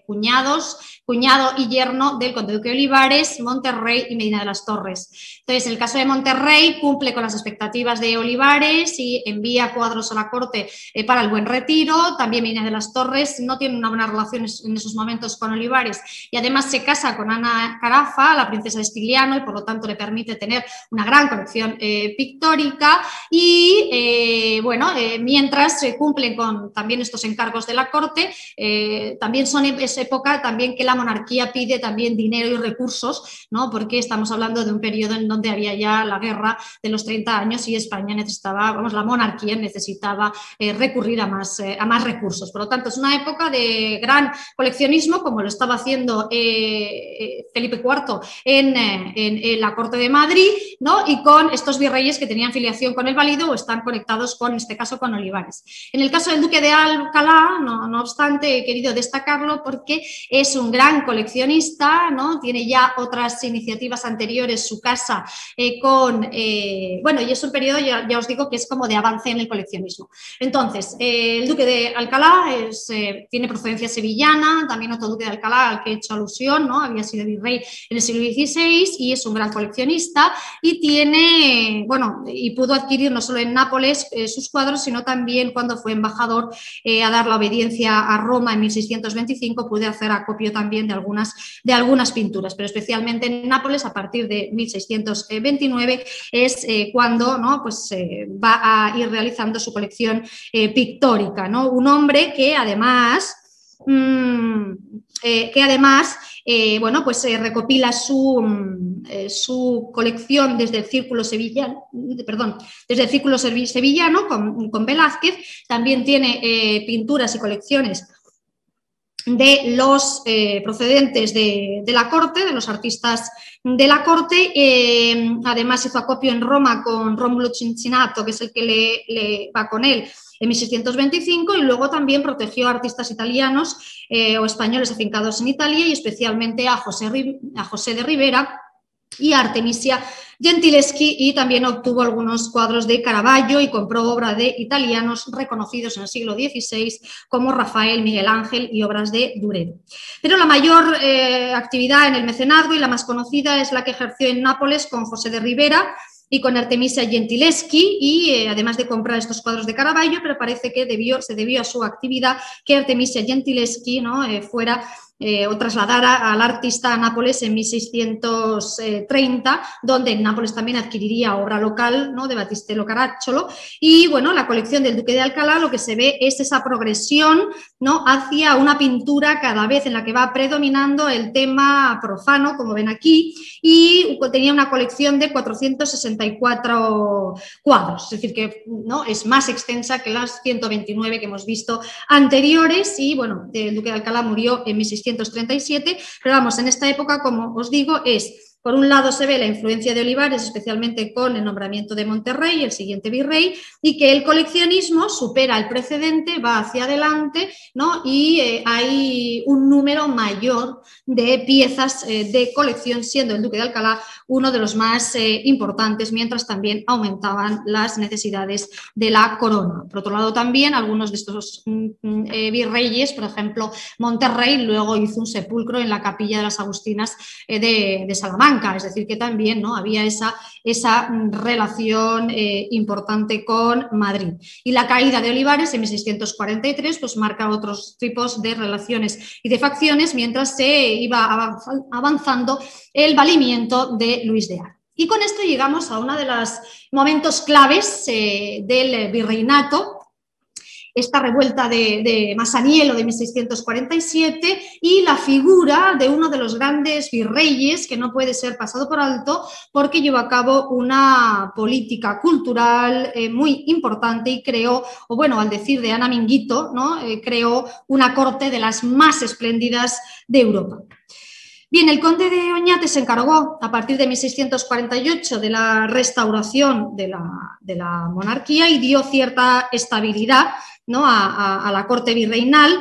[SPEAKER 3] cuñados cuñado y yerno del conde duque de Olivares, Monterrey y Medina de las Torres. Entonces, el caso de Monterrey cumple con las expectativas de Olivares y envía cuadros a la corte eh, para el buen retiro. También Medina de las Torres no tiene una buena relación en esos momentos con Olivares y además se casa con Ana Carafa, la princesa de Stigliano, y por lo tanto le permite tener una gran colección eh, pictórica. Y eh, bueno, mientras se cumplen con también estos encargos de la corte, también son esa época también que la monarquía pide también dinero y recursos, ¿no? porque estamos hablando de un periodo en donde había ya la guerra de los 30 años y España necesitaba, vamos, la monarquía necesitaba eh, recurrir a más, eh, a más recursos. Por lo tanto, es una época de gran coleccionismo, como lo estaba haciendo eh, Felipe IV en, en, la corte de Madrid, ¿no? y con estos virreyes que tenían filiación con el válido o están conectados con, este caso, con Olivares. En el caso del duque de Alcalá, no, no obstante, he querido destacarlo porque es un gran coleccionista, ¿no? tiene ya otras iniciativas anteriores, su casa con, bueno, y es un periodo, ya, os digo, que es como de avance en el coleccionismo. Entonces, el duque de Alcalá tiene procedencia sevillana, también otro duque de Alcalá al que he hecho alusión, ¿no? Había sido virrey en el siglo XVI y es un gran coleccionista y tiene, bueno, y pudo adquirir no solo en Nápoles sus cuadros, sino también cuando fue embajador a dar la obediencia a Roma en 1625, pude hacer acopio también de algunas, de algunas pinturas, pero especialmente en Nápoles a partir de 1629 es eh, cuando ¿no? pues, va a ir realizando su colección eh, pictórica. ¿no? Un hombre que además... Mm, eh, que además bueno, pues, recopila su, mm, su, colección desde el círculo sevillano, perdón, desde el círculo sevillano con Velázquez, también tiene pinturas y colecciones de los eh, procedentes de, la corte, de los artistas de la corte. Eh, además hizo acopio en Roma con Rómulo Cincinnato, que es el que le, va con él en 1625 y luego también protegió a artistas italianos eh, o españoles afincados en Italia y especialmente a José, a José de Rivera y Artemisia Gentileschi y también obtuvo algunos cuadros de Caravaggio y compró obra de italianos reconocidos en el siglo XVI como Rafael, Miguel Ángel y obras de Durero. Pero la mayor eh, actividad en el mecenazgo y la más conocida es la que ejerció en Nápoles con José de Rivera, y con Artemisia Gentileschi, y eh, además de comprar estos cuadros de Caravaggio, pero parece que debió, se debió a su actividad que Artemisia Gentileschi ¿no? Eh, fuera eh, o trasladara al artista a Nápoles en 1630, donde en Nápoles también adquiriría obra local ¿no? de Battistello Caracciolo. Y bueno, la colección del Duque de Alcalá lo que se ve es esa progresión ¿no? hacia una pintura cada vez en la que va predominando el tema profano, como ven aquí, y tenía una colección de 464 cuadros, es decir, que ¿no? es más extensa que las 129 que hemos visto anteriores y bueno, el Duque de Alcalá murió en 1630 pero vamos, en esta época, como os digo, es por un lado se ve la influencia de Olivares, especialmente con el nombramiento de Monterrey, el siguiente virrey, y que el coleccionismo supera el precedente, va hacia adelante, ¿no? y eh, hay un número mayor de piezas eh, de colección, siendo el Duque de Alcalá uno de los más eh, importantes, mientras también aumentaban las necesidades de la corona. Por otro lado, también algunos de estos mm, mm, virreyes, por ejemplo, Monterrey, luego hizo un sepulcro en la capilla de las Agustinas de, de Salamanca es decir, que también ¿no? había esa, esa relación eh, importante con Madrid. Y la caída de Olivares en 1643 pues, marca otros tipos de relaciones y de facciones mientras se iba avanzando el valimiento de Luis de Ar. Y con esto llegamos a uno de los momentos claves eh, del virreinato, esta revuelta de, de Masaniello de 1647 y la figura de uno de los grandes virreyes que no puede ser pasado por alto porque llevó a cabo una política cultural eh, muy importante y creó, o bueno, al decir de Ana Minguito, ¿no? Eh, creó una corte de las más espléndidas de Europa. Bien, el conde de Oñate se encargó a partir de 1648 de la restauración de la, de la monarquía y dio cierta estabilidad a, la corte virreinal.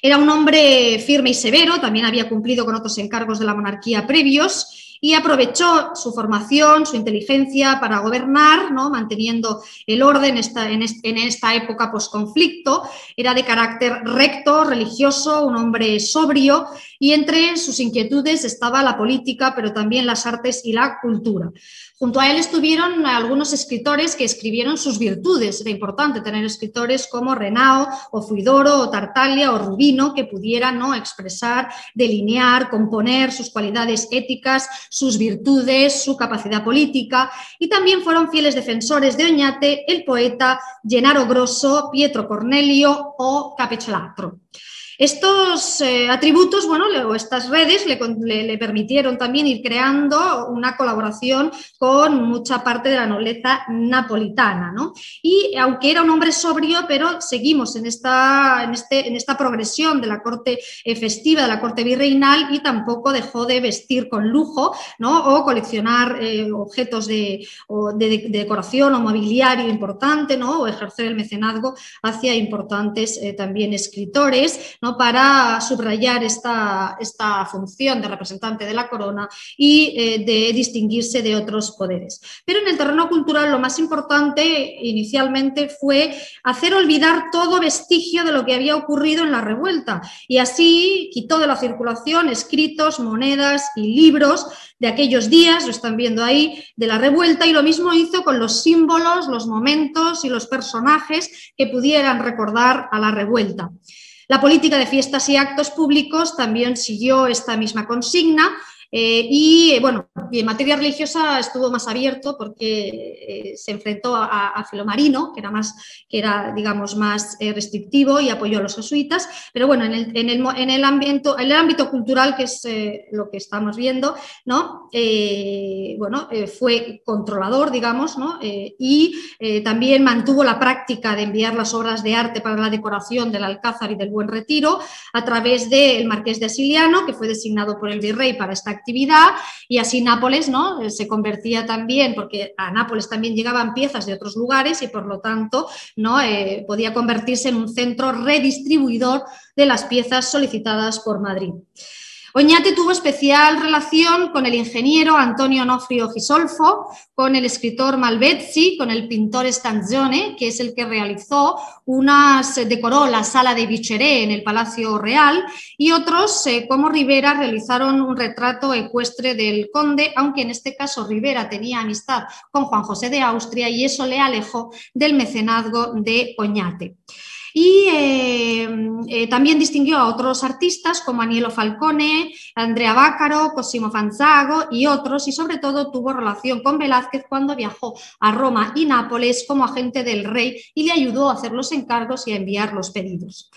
[SPEAKER 3] Era un hombre firme y severo, también había cumplido con otros encargos de la monarquía previos y aprovechó su formación, su inteligencia para gobernar, ¿no? manteniendo el orden en esta época posconflicto. Era de carácter recto, religioso, un hombre sobrio y entre sus inquietudes estaba la política, pero también las artes y la cultura. Junto a él estuvieron algunos escritores que escribieron sus virtudes. Era importante tener escritores como Renao, o Fuidoro, o Tartaglia, o Rubino, que pudieran ¿no? expresar, delinear, componer sus cualidades éticas, sus virtudes, su capacidad política. Y también fueron fieles defensores de Oñate el poeta Gennaro Grosso, Pietro Cornelio o Capecelatro. Estos eh, atributos, bueno, o estas redes le, permitieron también ir creando una colaboración con mucha parte de la nobleza napolitana, ¿no? Y aunque era un hombre sobrio, pero seguimos en esta, en este, en esta progresión de la corte eh, festiva, de la corte virreinal y tampoco dejó de vestir con lujo, ¿no? O coleccionar eh, objetos de, decoración o mobiliario importante, ¿no? O ejercer el mecenazgo hacia importantes también escritores, ¿no? para subrayar esta, esta función de representante de la corona y eh, de distinguirse de otros poderes. Pero en el terreno cultural lo más importante inicialmente fue hacer olvidar todo vestigio de lo que había ocurrido en la revuelta y así quitó de la circulación escritos, monedas y libros de aquellos días, lo están viendo ahí, de la revuelta y lo mismo hizo con los símbolos, los momentos y los personajes que pudieran recordar a la revuelta. La política de fiestas y actos públicos también siguió esta misma consigna, eh, y bueno, en materia religiosa estuvo más abierto porque eh, se enfrentó a, Filomarino, que era más, que era, digamos, más eh, restrictivo y apoyó a los jesuitas. Pero bueno, en el, en el, en el, ámbito, en el ámbito cultural, que es lo que estamos viendo, ¿no? bueno, fue controlador, digamos, ¿no? y también mantuvo la práctica de enviar las obras de arte para la decoración del Alcázar y del Buen Retiro a través del Marqués de Asiliano, que fue designado por el virrey para esta actividad y así Nápoles ¿no? Eh, se convertía también, porque a Nápoles también llegaban piezas de otros lugares y por lo tanto ¿no? Eh, podía convertirse en un centro redistribuidor de las piezas solicitadas por Madrid. Oñate tuvo especial relación con el ingeniero Antonio Onofrio Gisolfo, con el escritor Malvezzi, con el pintor Stanzione, que es el que realizó unas, decoró la sala de Vicheré en el Palacio Real, y otros, eh, como Rivera, realizaron un retrato ecuestre del conde, aunque en este caso Rivera tenía amistad con Juan José de Austria y eso le alejó del mecenazgo de Oñate. Y eh, eh, también distinguió a otros artistas como Anielo Falcone, Andrea Bácaro, Cosimo Fanzago y otros, y sobre todo tuvo relación con Velázquez cuando viajó a Roma y Nápoles como agente del rey y le ayudó a hacer los encargos y a enviar los pedidos.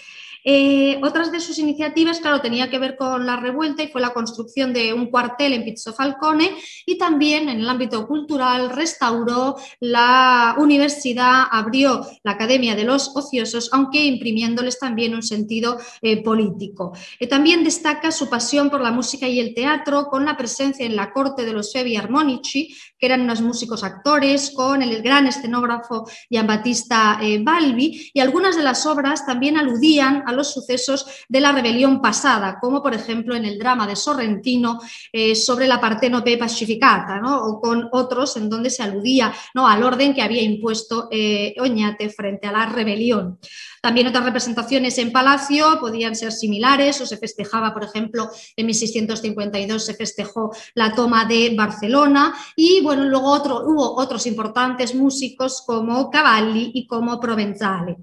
[SPEAKER 3] Eh, otras de sus iniciativas, claro, tenía que ver con la revuelta y fue la construcción de un cuartel en Pizzo Falcone y también en el ámbito cultural restauró la universidad, abrió la Academia de los Ociosos, aunque imprimiéndoles también un sentido eh, político. Eh, también destaca su pasión por la música y el teatro con la presencia en la corte de los Fevi Armonici, que eran unos músicos actores, con el gran escenógrafo Giambattista Balbi y algunas de las obras también aludían a los sucesos de la rebelión pasada, como por ejemplo en el drama de Sorrentino eh, sobre la Partenope pacificata, o con otros en donde se aludía ¿no? al orden que había impuesto eh, Oñate frente a la rebelión. También otras representaciones en Palacio podían ser similares o se festejaba, por ejemplo, en 1652 se festejó la toma de Barcelona y bueno, luego otro, hubo otros importantes músicos como Cavalli y como Provenzale.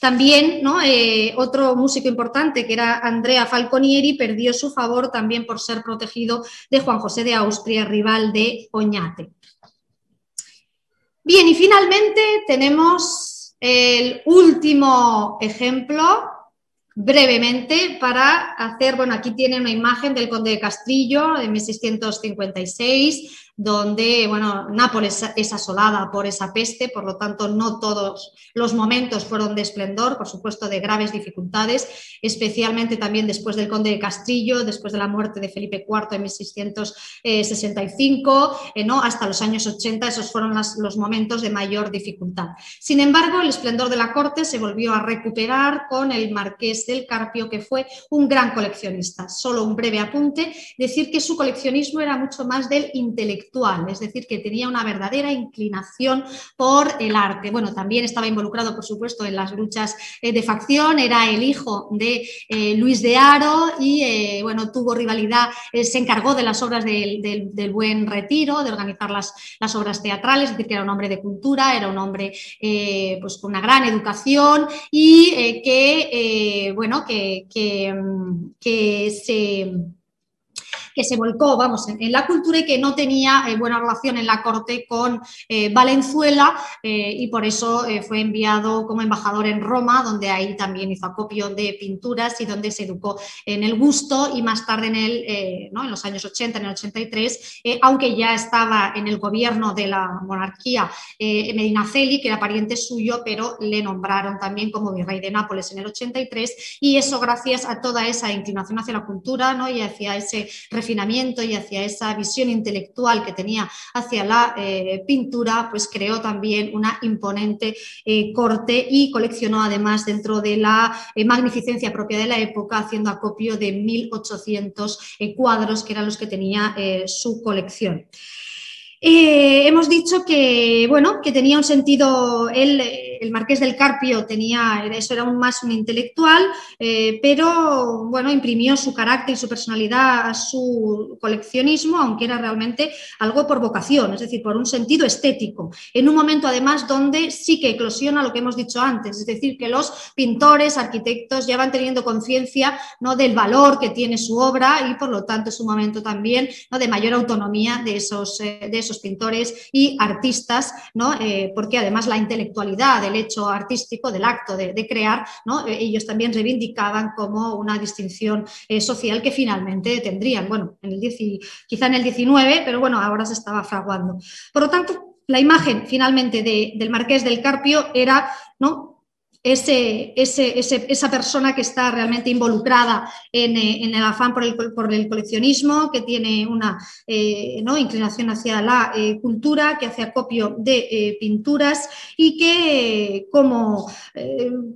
[SPEAKER 3] También ¿no? Eh, otro músico importante que era Andrea Falconieri perdió su favor también por ser protegido de Juan José de Austria, rival de Oñate. Bien, y finalmente tenemos el último ejemplo, brevemente, para hacer, bueno, aquí tiene una imagen del conde de Castrillo de 1656, donde bueno, Nápoles es asolada por esa peste, por lo tanto no todos los momentos fueron de esplendor, por supuesto de graves dificultades, especialmente también después del conde de Castrillo, después de la muerte de Felipe IV en 1665, eh, ¿no? hasta los años 80, esos fueron los momentos de mayor dificultad. Sin embargo, el esplendor de la corte se volvió a recuperar con el marqués del Carpio, que fue un gran coleccionista. Solo un breve apunte, decir que su coleccionismo era mucho más del intelectual es decir, que tenía una verdadera inclinación por el arte. Bueno, también estaba involucrado, por supuesto, en las luchas eh, de facción, era el hijo de eh, Luis de Aro y, eh, bueno, tuvo rivalidad, se encargó de las obras del, Buen Retiro, de organizar las, las, obras teatrales, es decir, que era un hombre de cultura, era un hombre pues, con una gran educación y que, bueno, que, que se que se volcó, vamos, en, la cultura y que no tenía eh, buena relación en la corte con eh, Valenzuela eh, y por eso fue enviado como embajador en Roma, donde ahí también hizo acopio de pinturas y donde se educó en el gusto y más tarde en, el, ¿no? en los años 80, en el 83, aunque ya estaba en el gobierno de la monarquía Medinaceli, que era pariente suyo, pero le nombraron también como virrey de Nápoles en el 83 y eso gracias a toda esa inclinación hacia la cultura ¿no? y hacia ese refinamiento y hacia esa visión intelectual que tenía hacia la eh, pintura, pues creó también una imponente eh, corte y coleccionó además dentro de la magnificencia propia de la época, haciendo acopio de 1.800 cuadros que eran los que tenía su colección. Eh, hemos dicho que, bueno, que tenía un sentido, él, el marqués del Carpio tenía, eso era un más un intelectual, eh, pero bueno, imprimió su carácter y su personalidad a su coleccionismo, aunque era realmente algo por vocación, es decir, por un sentido estético, en un momento además donde sí que eclosiona lo que hemos dicho antes, es decir, que los pintores, arquitectos ya van teniendo conciencia ¿no? del valor que tiene su obra y por lo tanto es un momento también ¿no? de mayor autonomía de esos, eh, de esos pintores y artistas, ¿no? Eh, porque además la intelectualidad del hecho artístico, del acto de, crear, ¿no? Eh, ellos también reivindicaban como una distinción eh, social que finalmente tendrían, bueno, en el quizá en el 19, pero bueno, ahora se estaba fraguando. Por lo tanto, la imagen finalmente del marqués del Carpio era ¿no? Ese, esa persona que está realmente involucrada en, eh, el afán por el, coleccionismo, que tiene una eh, inclinación hacia la eh, cultura, que hace acopio de pinturas y que, como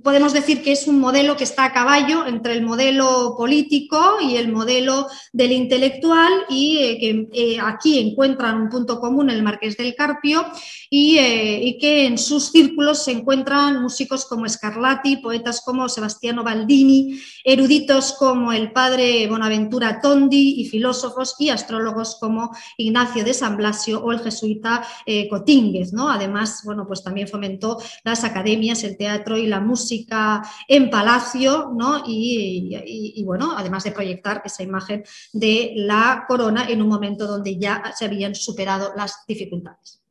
[SPEAKER 3] podemos decir que es un modelo que está a caballo entre el modelo político y el modelo del intelectual y que aquí encuentran un punto común el Marqués del Carpio y que en sus círculos se encuentran músicos como Scarlatti, poetas como Sebastiano Baldini, eruditos como el padre Bonaventura Tondi y filósofos y astrólogos como Ignacio de San Blasio o el jesuita eh, Cotínguez. ¿no? Además, bueno, pues también fomentó las academias, el teatro y la música en Palacio ¿no? y, y bueno, además de proyectar esa imagen de la corona en un momento donde ya se habían superado las dificultades.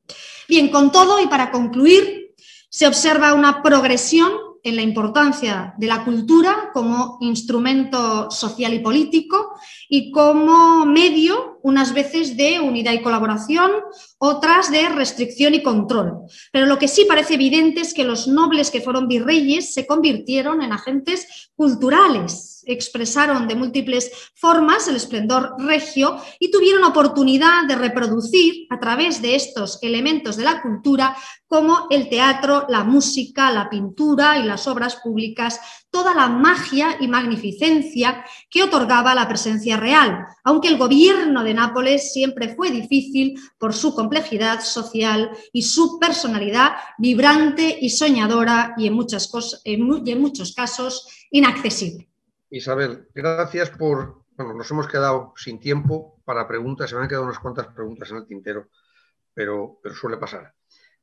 [SPEAKER 3] Bien, con todo y para concluir, se observa una progresión en la importancia de la cultura como instrumento social y político y como medio, unas veces, de unidad y colaboración, otras de restricción y control. Pero lo que sí parece evidente es que los nobles que fueron virreyes se convirtieron en agentes culturales expresaron de múltiples formas el esplendor regio y tuvieron oportunidad de reproducir a través de estos elementos de la cultura como el teatro, la música, la pintura y las obras públicas, toda la magia y magnificencia que otorgaba la presencia real, aunque el gobierno de Nápoles siempre fue difícil por su complejidad social y su personalidad vibrante y soñadora y en, muchas cosas, en muchos casos inaccesible.
[SPEAKER 2] Isabel, gracias por... Bueno, nos hemos quedado sin tiempo para preguntas, se me han quedado unas cuantas preguntas en el tintero, pero, pero suele pasar.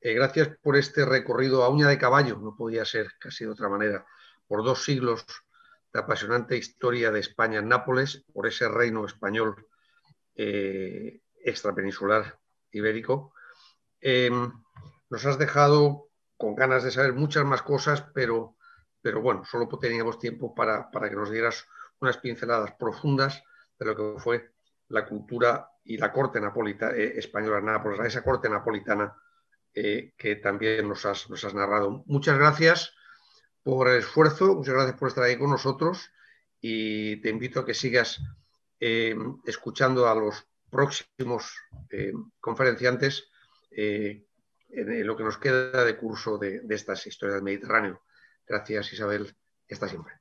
[SPEAKER 2] Eh, gracias por este recorrido a uña de caballo, no podía ser casi de otra manera, por dos siglos de apasionante historia de España en Nápoles, por ese reino español eh, extrapeninsular ibérico. Em, nos has dejado con ganas de saber muchas más cosas, pero pero bueno, solo teníamos tiempo para, que nos dieras unas pinceladas profundas de lo que fue la cultura y la corte napolitana, eh, española Nápoles, esa corte napolitana eh, que también nos has, nos has narrado. Muchas gracias por el esfuerzo, muchas gracias por estar ahí con nosotros y te invito a que sigas eh, escuchando a los próximos conferenciantes en, lo que nos queda de curso de, de estas historias del Mediterráneo. Gracias, Isabel. Está siempre.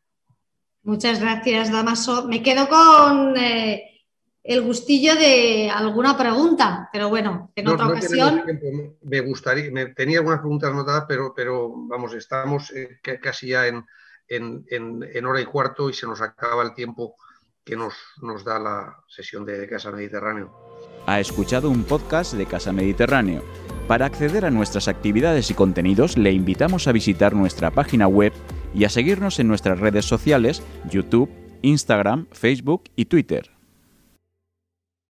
[SPEAKER 3] Muchas gracias, Damaso. Me quedo con eh, el gustillo de alguna pregunta, pero bueno, en otra ocasión.
[SPEAKER 2] Me gustaría, me, tenía algunas preguntas anotadas, pero, pero vamos, estamos eh, casi ya en, en, hora y cuarto y se nos acaba el tiempo que nos, nos da la sesión de Casa Mediterráneo.
[SPEAKER 1] Ha escuchado un podcast de Casa Mediterráneo para acceder a nuestras actividades y contenidos le invitamos a visitar nuestra página web y a seguirnos en nuestras redes sociales, YouTube, Instagram, Facebook y Twitter.